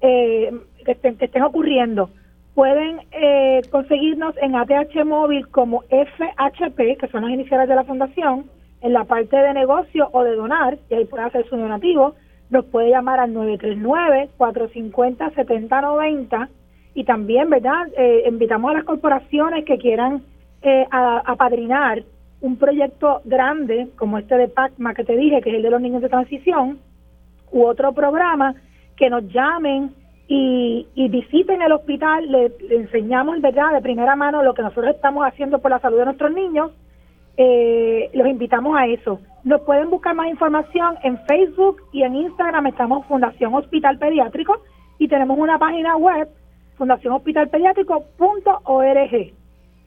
Eh, que estén, ocurriendo. Pueden eh, conseguirnos en ATH Móvil como FHP, que son las iniciales de la fundación, en la parte de negocio o de donar, y ahí puede hacer su donativo. Nos puede llamar al 939-450-7090 y también, ¿verdad? Eh, invitamos a las corporaciones que quieran eh, apadrinar un proyecto grande como este de PACMA que te dije, que es el de los niños de transición, u otro programa, que nos llamen y, visiten el hospital, le, enseñamos, ¿verdad?, de primera mano lo que nosotros estamos haciendo por la salud de nuestros niños, eh, los invitamos a eso. Nos pueden buscar más información en Facebook y en Instagram, estamos Fundación Hospital Pediátrico, y tenemos una página web, fundacionhospitalpediátrico.org.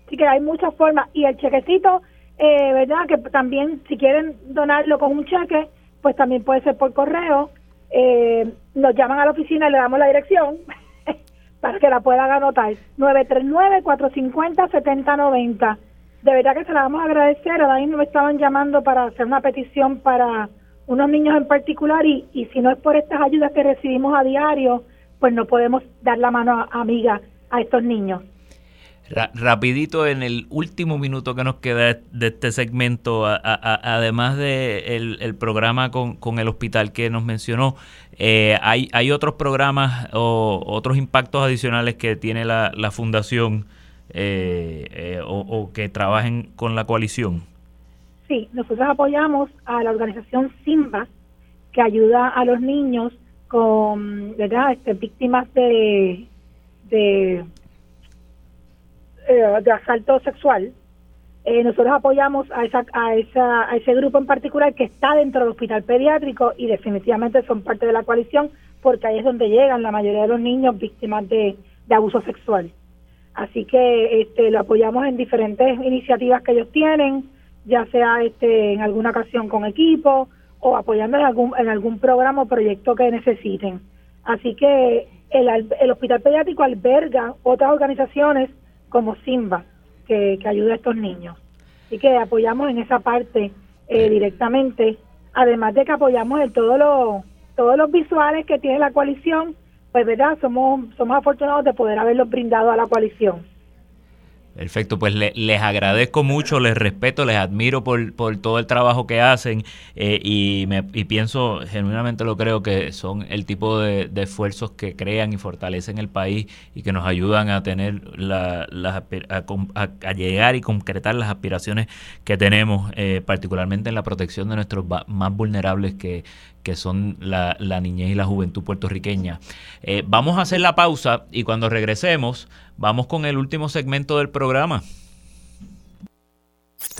Así que hay muchas formas y el chequecito, eh, ¿verdad? Que también si quieren donarlo con un cheque, pues también puede ser por correo. Eh, nos llaman a la oficina y le damos la dirección <laughs> para que la puedan anotar. 939-450-7090. De verdad que se la vamos a agradecer. A mismo me estaban llamando para hacer una petición para unos niños en particular y, y si no es por estas ayudas que recibimos a diario, pues no podemos dar la mano amiga a estos niños rapidito, en el último minuto que nos queda de este segmento, además de el, programa con, el hospital que nos mencionó, eh, hay, hay otros programas o otros impactos adicionales que tiene la, fundación eh, eh, o, que trabajen con la coalición. Sí, nosotros apoyamos a la organización Simba, que ayuda a los niños con, ¿verdad?, este, víctimas de, de eh, de asalto sexual, eh, nosotros apoyamos a, esa, a, esa, a ese grupo en particular que está dentro del hospital pediátrico y definitivamente son parte de la coalición porque ahí es donde llegan la mayoría de los niños víctimas de, abuso sexual. Así que este, lo apoyamos en diferentes iniciativas que ellos tienen, ya sea este, en alguna ocasión con equipo o apoyando en algún, en algún programa o proyecto que necesiten. Así que el, el hospital pediátrico alberga otras organizaciones como Simba, que, ayuda a estos niños. Así que apoyamos en esa parte eh, directamente, además de que apoyamos en todo lo, todos los visuales que tiene la coalición, pues verdad, somos, somos afortunados de poder haberlos brindado a la coalición. Perfecto, pues les agradezco mucho, les respeto, les admiro por, por todo el trabajo que hacen eh, y, me, y pienso, genuinamente lo creo, que son el tipo de, esfuerzos que crean y fortalecen el país y que nos ayudan a tener la, a, llegar y concretar las aspiraciones que tenemos, eh, particularmente en la protección de nuestros más vulnerables que, que son la, niñez y la juventud puertorriqueña. Eh, vamos a hacer la pausa y cuando regresemos vamos con el último segmento del programa.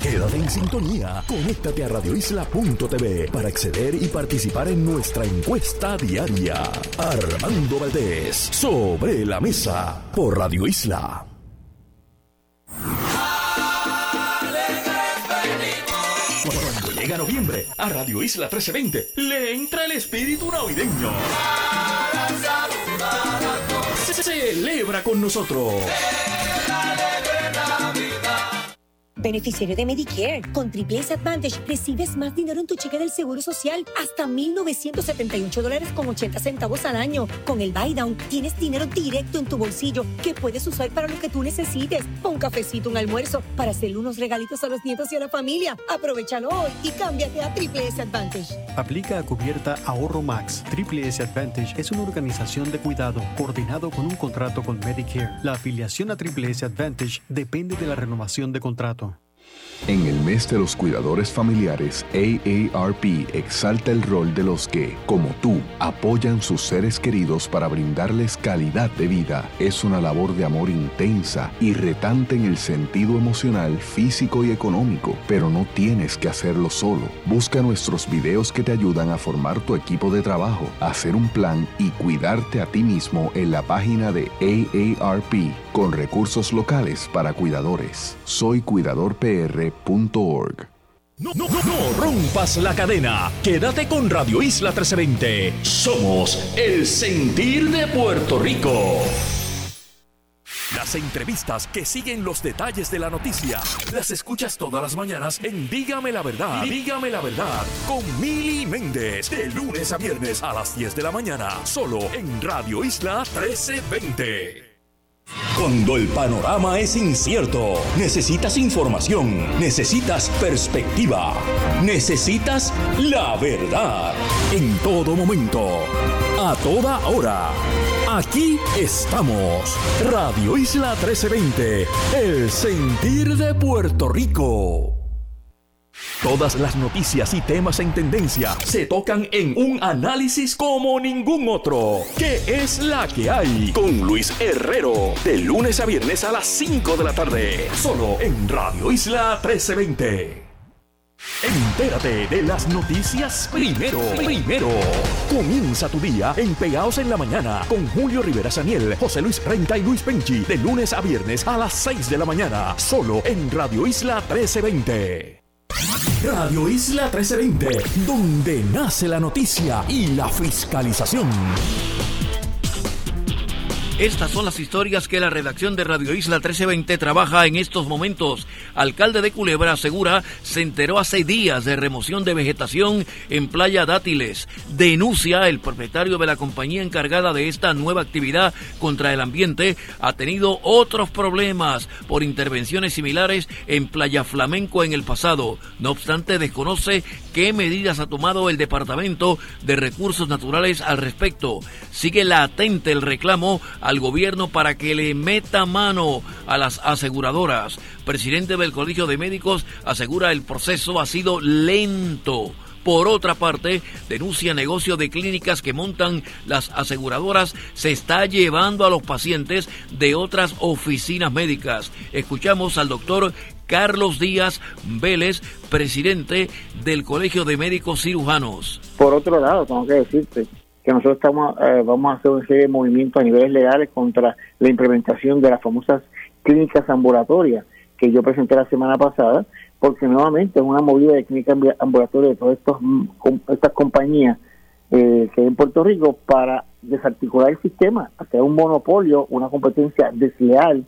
Quédate en sintonía, conéctate a radioisla.tv para acceder y participar en nuestra encuesta diaria. Armando Valdés, sobre la mesa, por Radio Isla. llega noviembre, a Radio Isla 1320 le entra el espíritu navideño. Celebra con nosotros. Beneficiario de Medicare. Con Triple S Advantage recibes más dinero en tu cheque del Seguro Social, hasta 1.978 dólares con 80 centavos al año. Con el Buy Down tienes dinero directo en tu bolsillo que puedes usar para lo que tú necesites. Un cafecito, un almuerzo, para hacerle unos regalitos a los nietos y a la familia. Aprovechalo hoy y cámbiate a Triple S Advantage. Aplica a cubierta Ahorro Max. Triple S Advantage es una organización de cuidado coordinado con un contrato con Medicare. La afiliación a Triple S Advantage depende de la renovación de contrato. En el mes de los cuidadores familiares, AARP exalta el rol de los que, como tú, apoyan sus seres queridos para brindarles calidad de vida. Es una labor de amor intensa y retante en el sentido emocional, físico y económico, pero no tienes que hacerlo solo. Busca nuestros videos que te ayudan a formar tu equipo de trabajo, hacer un plan y cuidarte a ti mismo en la página de AARP con recursos locales para cuidadores. Soy No, no, no, no rompas la cadena. Quédate con Radio Isla 1320. Somos el sentir de Puerto Rico. Las entrevistas que siguen los detalles de la noticia las escuchas todas las mañanas en Dígame la verdad. Dígame la verdad con Mili Méndez de lunes a viernes a las 10 de la mañana solo en Radio Isla 1320. Cuando el panorama es incierto, necesitas información, necesitas perspectiva, necesitas la verdad. En todo momento, a toda hora. Aquí estamos. Radio Isla 1320, el sentir de Puerto Rico. Todas las noticias y temas en tendencia se tocan en un análisis como ningún otro. ¿Qué es la que hay? Con Luis Herrero, de lunes a viernes a las 5 de la tarde, solo en Radio Isla 1320. Entérate de las noticias primero. Primero. Comienza tu día en Pegaos en la Mañana con Julio Rivera Saniel, José Luis Renta y Luis Penchi. De lunes a viernes a las 6 de la mañana. Solo en Radio Isla 1320. Radio Isla 1320, donde nace la noticia y la fiscalización. Estas son las historias que la redacción de Radio Isla 1320 trabaja en estos momentos. Alcalde de Culebra asegura se enteró hace días de remoción de vegetación en Playa Dátiles. Denuncia el propietario de la compañía encargada de esta nueva actividad contra el ambiente ha tenido otros problemas por intervenciones similares en Playa Flamenco en el pasado. No obstante, desconoce qué medidas ha tomado el Departamento de Recursos Naturales al respecto. Sigue latente el reclamo al gobierno para que le meta mano a las aseguradoras. Presidente del Colegio de Médicos asegura el proceso ha sido lento. Por otra parte, denuncia negocio de clínicas que montan las aseguradoras se está llevando a los pacientes de otras oficinas médicas. Escuchamos al doctor Carlos Díaz Vélez, presidente del Colegio de Médicos Cirujanos. Por otro lado, tengo que decirte que nosotros estamos eh, vamos a hacer una serie de movimientos a niveles legales contra la implementación de las famosas clínicas ambulatorias que yo presenté la semana pasada, porque nuevamente es una movida de clínica ambulatoria de todas mm, estas compañías eh, que hay en Puerto Rico para desarticular el sistema, hacer un monopolio, una competencia desleal,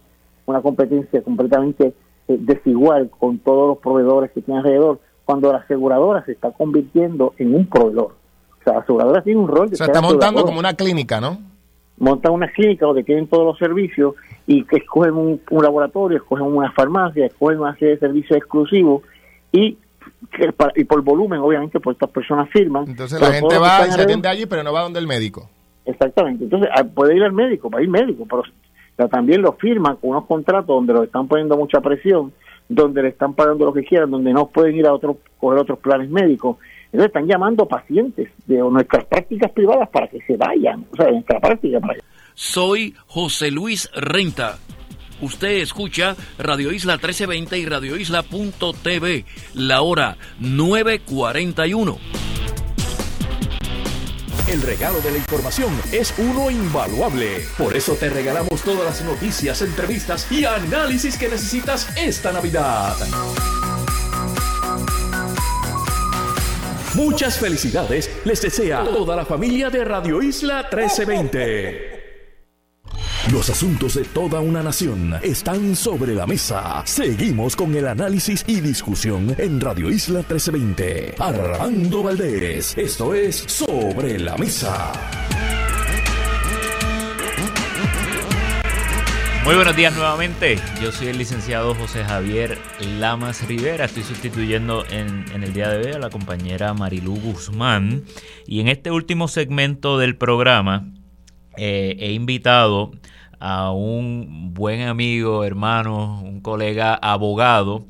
una competencia completamente eh, desigual con todos los proveedores que tiene alrededor, cuando la aseguradora se está convirtiendo en un proveedor. O sea, la aseguradora tiene un rol de... Se está montando como una clínica, ¿no? Montan una clínica donde tienen todos los servicios y que escogen un, laboratorio, escogen una farmacia, escogen una serie de servicios exclusivos y y por volumen, obviamente, pues estas personas firman. Entonces la gente va y se atiende allí, pero no va donde el médico. Exactamente. Entonces ah, puede ir al médico, va a ir médico, pero, pero, también lo firman con unos contratos donde lo están poniendo mucha presión, donde le están pagando lo que quieran, donde no pueden ir a otros, coger otros planes médicos. Entonces están llamando pacientes de nuestras prácticas privadas para que se vayan, o sea, de nuestra práctica para Soy José Luis Renta. Usted escucha Radio Isla 1320 y Radio Isla.tv, la hora 941. El regalo de la información es uno invaluable. Por eso te regalamos todas las noticias, entrevistas y análisis que necesitas esta Navidad. Muchas felicidades les desea toda la familia de Radio Isla 1320. Los asuntos de toda una nación están sobre la mesa. Seguimos con el análisis y discusión en Radio Isla 1320. Armando Valdés, esto es Sobre la Mesa. Muy buenos días nuevamente. Yo soy el licenciado José Javier Lamas Rivera. Estoy sustituyendo en, el día de hoy a la compañera Marilú Guzmán. Y en este último segmento del programa eh, he invitado a un buen amigo, hermano, un colega abogado.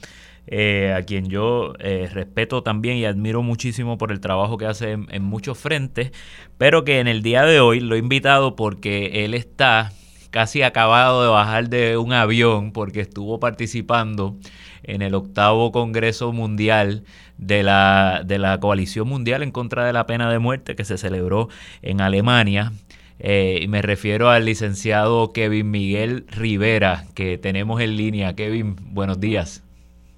Eh, a quien yo eh, respeto también y admiro muchísimo por el trabajo que hace en, en, muchos frentes, pero que en el día de hoy lo he invitado porque él está casi acabado de bajar de un avión porque estuvo participando en el octavo Congreso Mundial de la, de la Coalición Mundial en contra de la pena de muerte que se celebró en Alemania. Eh, me refiero al licenciado Kevin Miguel Rivera, que tenemos en línea. Kevin, buenos días.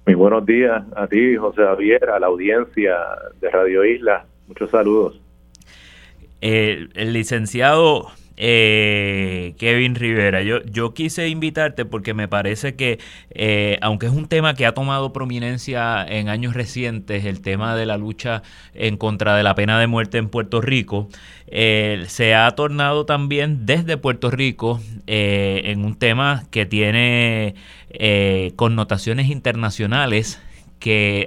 Muy buenos días a ti, José Javier, a la audiencia de Radio Isla. Muchos saludos. Eh, el licenciado eh, Kevin Rivera, yo, yo quise invitarte porque me parece que, eh, aunque es un tema que ha tomado prominencia en años recientes, el tema de la lucha en contra de la pena de muerte en Puerto Rico, eh, se ha tornado también desde Puerto Rico en un tema que tiene connotaciones internacionales que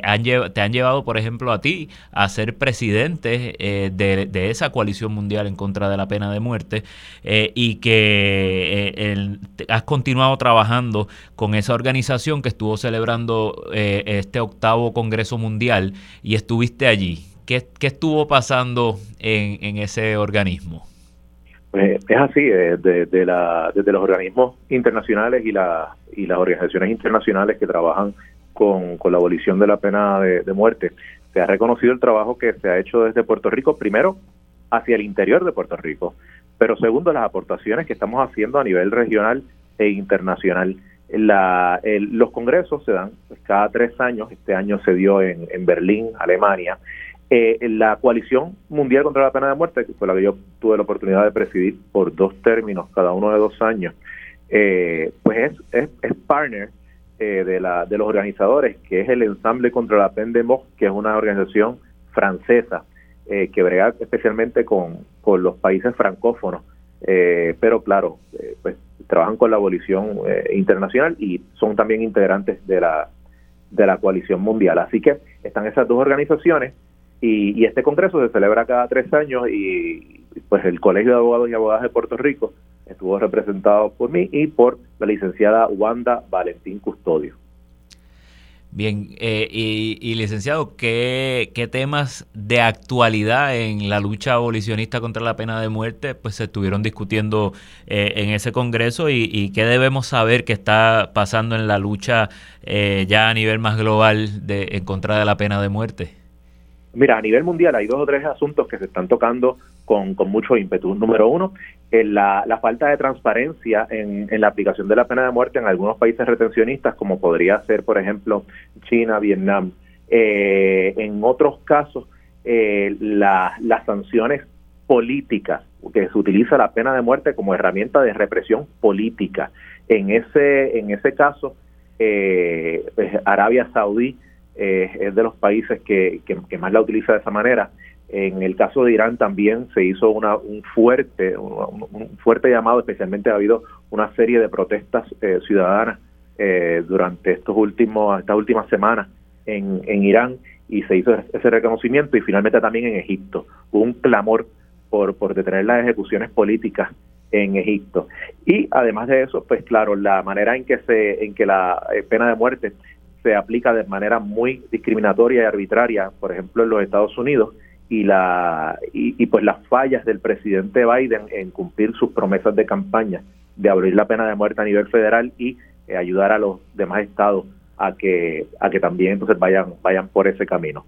te han llevado, por ejemplo, a ti a ser presidente eh, de, esa coalición mundial en contra de la pena de muerte eh, y que eh, has continuado trabajando con esa organización que estuvo celebrando este octavo Congreso Mundial y estuviste allí. ¿Qué, estuvo pasando en, ese organismo? Pues, es así, de, la, desde los organismos internacionales y, la, y las organizaciones internacionales que trabajan con, la abolición de la pena de, muerte, se ha reconocido el trabajo que se ha hecho desde Puerto Rico, primero hacia el interior de Puerto Rico, pero segundo las aportaciones que estamos haciendo a nivel regional e internacional. La, los congresos se dan cada tres años, este año se dio en, Berlín, Alemania, eh, la coalición mundial contra la pena de muerte, que fue la que yo tuve la oportunidad de presidir por dos términos, cada uno de dos años, eh, pues es, es, partner eh, de, la, de los organizadores, que es el Ensamble contra la Pena de Muerte, que es una organización francesa eh, que brega especialmente con, con los países francófonos, pero claro, pues trabajan con la abolición internacional y son también integrantes de la, de la coalición mundial. Así que están esas dos organizaciones y, este congreso se celebra cada tres años y pues el Colegio de Abogados y Abogadas de Puerto Rico estuvo representado por mí y por la licenciada Wanda Valentín Custodio. Bien, eh, y, licenciado, ¿qué, temas de actualidad en la lucha abolicionista contra la pena de muerte pues se estuvieron discutiendo eh, en ese congreso y, qué debemos saber que está pasando en la lucha eh, ya a nivel más global de, en contra de la pena de muerte? Mira, a nivel mundial hay dos o tres asuntos que se están tocando con, mucho ímpetu. Número uno, la, la, falta de transparencia en, la aplicación de la pena de muerte en algunos países retencionistas, como podría ser, por ejemplo, China, Vietnam. Eh, en otros casos, eh, las sanciones políticas, que se utiliza la pena de muerte como herramienta de represión política. En ese, en ese caso, eh, pues, Arabia Saudí eh, es de los países que, que, más la utiliza de esa manera. En el caso de Irán también se hizo una, un fuerte un, fuerte llamado, especialmente ha habido una serie de protestas eh, ciudadanas eh, durante estos últimos estas últimas semanas en, en Irán y se hizo ese reconocimiento y finalmente también en Egipto. Hubo un clamor por por detener las ejecuciones políticas en Egipto. Y además de eso pues claro la manera en que se en que la pena de muerte se aplica de manera muy discriminatoria y arbitraria, por ejemplo, en los Estados Unidos, y la y, pues las fallas del presidente Biden en cumplir sus promesas de campaña de abrir la pena de muerte a nivel federal y eh, ayudar a los demás estados a que a que también entonces vayan vayan por ese camino.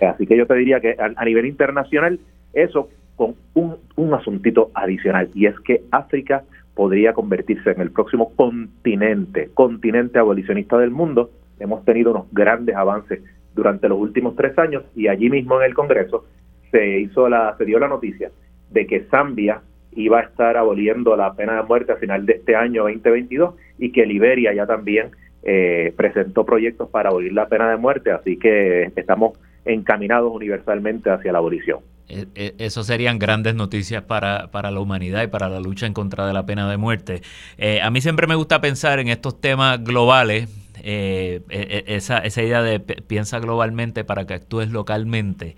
Así que yo te diría que a, nivel internacional eso con un, un asuntito adicional y es que África podría convertirse en el próximo continente, continente abolicionista del mundo hemos tenido unos grandes avances durante los últimos tres años y allí mismo en el Congreso se hizo la se dio la noticia de que Zambia iba a estar aboliendo la pena de muerte a final de este año 2022 y que Liberia ya también eh, presentó proyectos para abolir la pena de muerte, así que estamos encaminados universalmente hacia la abolición. E, e, eso serían grandes noticias para, para, la humanidad y para la lucha en contra de la pena de muerte. Eh, a mí siempre me gusta pensar en estos temas globales, eh, e, e, esa, esa idea de piensa globalmente para que actúes localmente.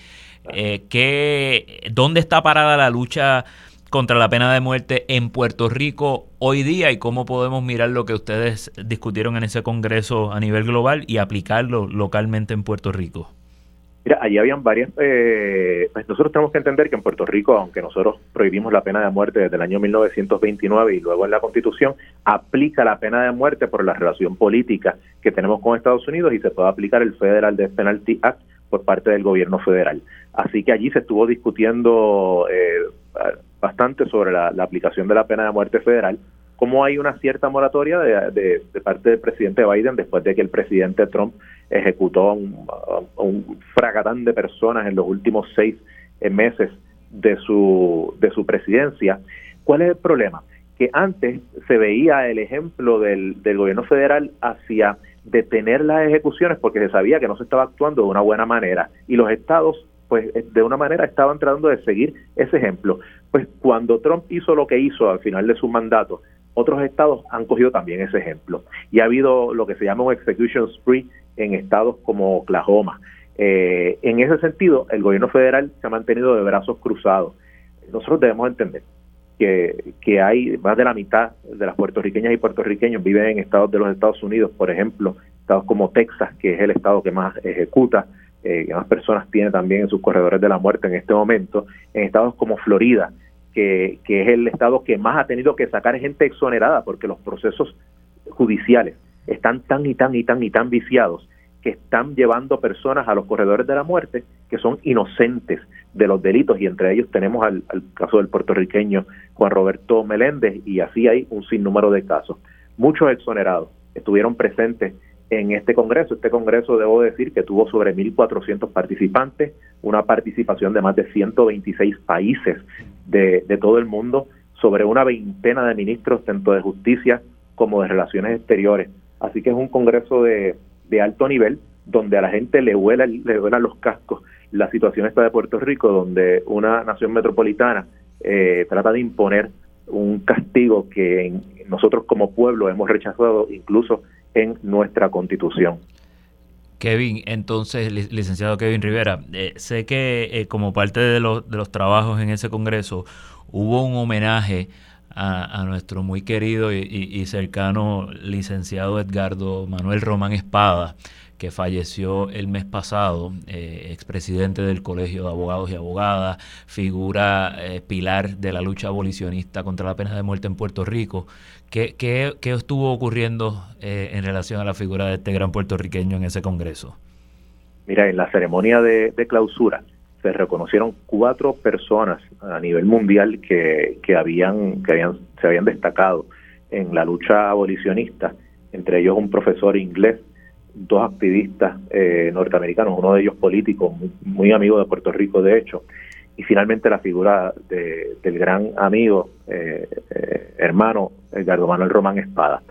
Eh, ¿Dónde está parada la lucha contra la pena de muerte en Puerto Rico hoy día y cómo podemos mirar lo que ustedes discutieron en ese congreso a nivel global y aplicarlo localmente en Puerto Rico? Mira, allí habían varias. Eh, pues nosotros tenemos que entender que en Puerto Rico, aunque nosotros prohibimos la pena de muerte desde el año 1929 y luego en la Constitución, aplica la pena de muerte por la relación política que tenemos con Estados Unidos y se puede aplicar el Federal Death Penalty Act por parte del gobierno federal. Así que allí se estuvo discutiendo eh, bastante sobre la, aplicación de la pena de muerte federal cómo hay una cierta moratoria de, parte del presidente Biden después de que el presidente Trump ejecutó a un, fragatán de personas en los últimos seis eh, meses de su, de su presidencia. ¿Cuál es el problema? Que antes se veía el ejemplo del, del gobierno federal hacia detener las ejecuciones porque se sabía que no se estaba actuando de una buena manera y los estados pues de una manera estaban tratando de seguir ese ejemplo. Pues cuando Trump hizo lo que hizo al final de su mandato, otros estados han cogido también ese ejemplo. Y ha habido lo que se llama un execution spree en estados como Oklahoma. Eh, en ese sentido, el gobierno federal se ha mantenido de brazos cruzados. Nosotros debemos entender que, que hay más de la mitad de las puertorriqueñas y puertorriqueños viven en estados de los Estados Unidos, por ejemplo, estados como Texas, que es el estado que más ejecuta, eh, que más personas tiene también en sus corredores de la muerte en este momento, en estados como Florida, que, es el estado que más ha tenido que sacar gente exonerada porque los procesos judiciales están tan y tan y tan y tan viciados que están llevando personas a los corredores de la muerte que son inocentes de los delitos y entre ellos tenemos al, caso del puertorriqueño Juan Roberto Meléndez y así hay un sinnúmero de casos. Muchos exonerados estuvieron presentes en este Congreso. Este Congreso, debo decir, que tuvo sobre 1.400 participantes, una participación de más de 126 países de, de todo el mundo, sobre una veintena de ministros, tanto de justicia como de relaciones exteriores. Así que es un Congreso de, de alto nivel, donde a la gente le, vuela, le vuelan los cascos la situación está de Puerto Rico, donde una nación metropolitana eh, trata de imponer un castigo que nosotros como pueblo hemos rechazado incluso en nuestra constitución. Kevin, entonces, licenciado Kevin Rivera, eh, sé que eh, como parte de los, de los trabajos en ese Congreso hubo un homenaje a, nuestro muy querido y, cercano licenciado Edgardo Manuel Román Espada, que falleció el mes pasado, eh, expresidente del Colegio de Abogados y Abogadas, figura eh, pilar de la lucha abolicionista contra la pena de muerte en Puerto Rico. ¿Qué, qué, qué estuvo ocurriendo eh, en relación a la figura de este gran puertorriqueño en ese Congreso? Mira, en la ceremonia de, de clausura, se reconocieron cuatro personas a nivel mundial que, que, habían, que habían, se habían destacado en la lucha abolicionista, entre ellos un profesor inglés, dos activistas eh, norteamericanos, uno de ellos político, muy, amigo de Puerto Rico de hecho, y finalmente la figura del gran amigo, eh, eh, hermano Edgardo Manuel Román Espada.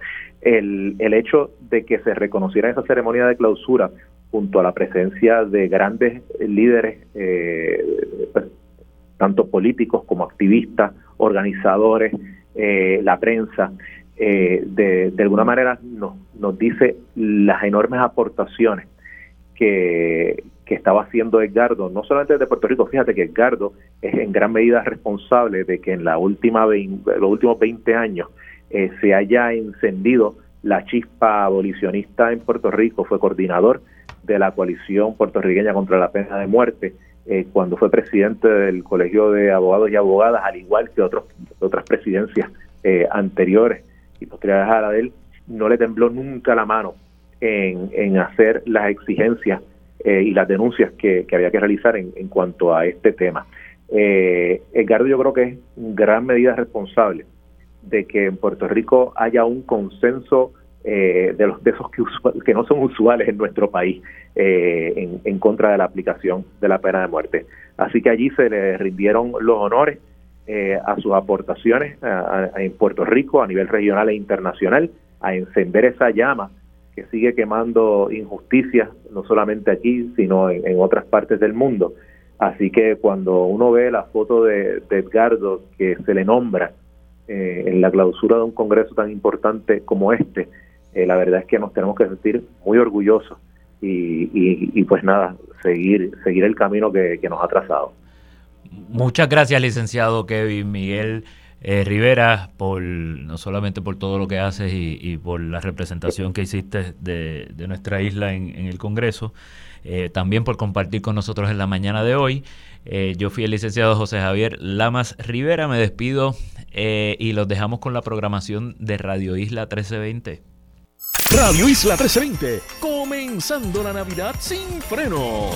El, el hecho de que se reconociera esa ceremonia de clausura junto a la presencia de grandes líderes, eh, pues, tanto políticos como activistas, organizadores, la prensa, eh, de, de, alguna manera nos, nos dice las enormes aportaciones que, que estaba haciendo Edgardo, no solamente de Puerto Rico, fíjate que Edgardo es en gran medida responsable de que en la última los últimos 20 años se haya encendido la chispa abolicionista en Puerto Rico, fue coordinador de la coalición puertorriqueña contra la pena de muerte, eh, cuando fue presidente del Colegio de Abogados y Abogadas, al igual que otros, otras presidencias eh, anteriores y posteriores a la de él, no le tembló nunca la mano en, en hacer las exigencias eh, y las denuncias que, que, había que realizar en, en cuanto a este tema. Eh, Edgardo yo creo que es gran medida responsable de que en Puerto Rico haya un consenso eh, de los de esos que, que no son usuales en nuestro país eh, en, contra de la aplicación de la pena de muerte. Así que allí se le rindieron los honores eh, a sus aportaciones en Puerto Rico a nivel regional e internacional a encender esa llama que sigue quemando injusticias, no solamente aquí, sino en, otras partes del mundo. Así que cuando uno ve la foto de, Edgardo que se le nombra en la clausura de un congreso tan importante como este, eh, la verdad es que nos tenemos que sentir muy orgullosos y, pues nada, seguir, seguir el camino que, nos ha trazado. Muchas gracias, licenciado Kevin Miguel. Eh, Rivera, por no solamente por todo lo que haces y, por la representación que hiciste de, nuestra isla en, el Congreso, eh, también por compartir con nosotros en la mañana de hoy. yo fui el licenciado José Javier Lamas Rivera, me despido y los dejamos con la programación de Radio Isla 1320. Radio Isla 1320, comenzando la Navidad sin frenos.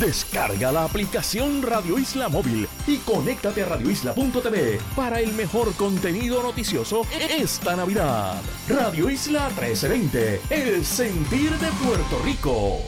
Descarga la aplicación Radio Isla Móvil y conéctate a radioisla.tv para el mejor contenido noticioso esta Navidad. Radio Isla 1320, el sentir de Puerto Rico.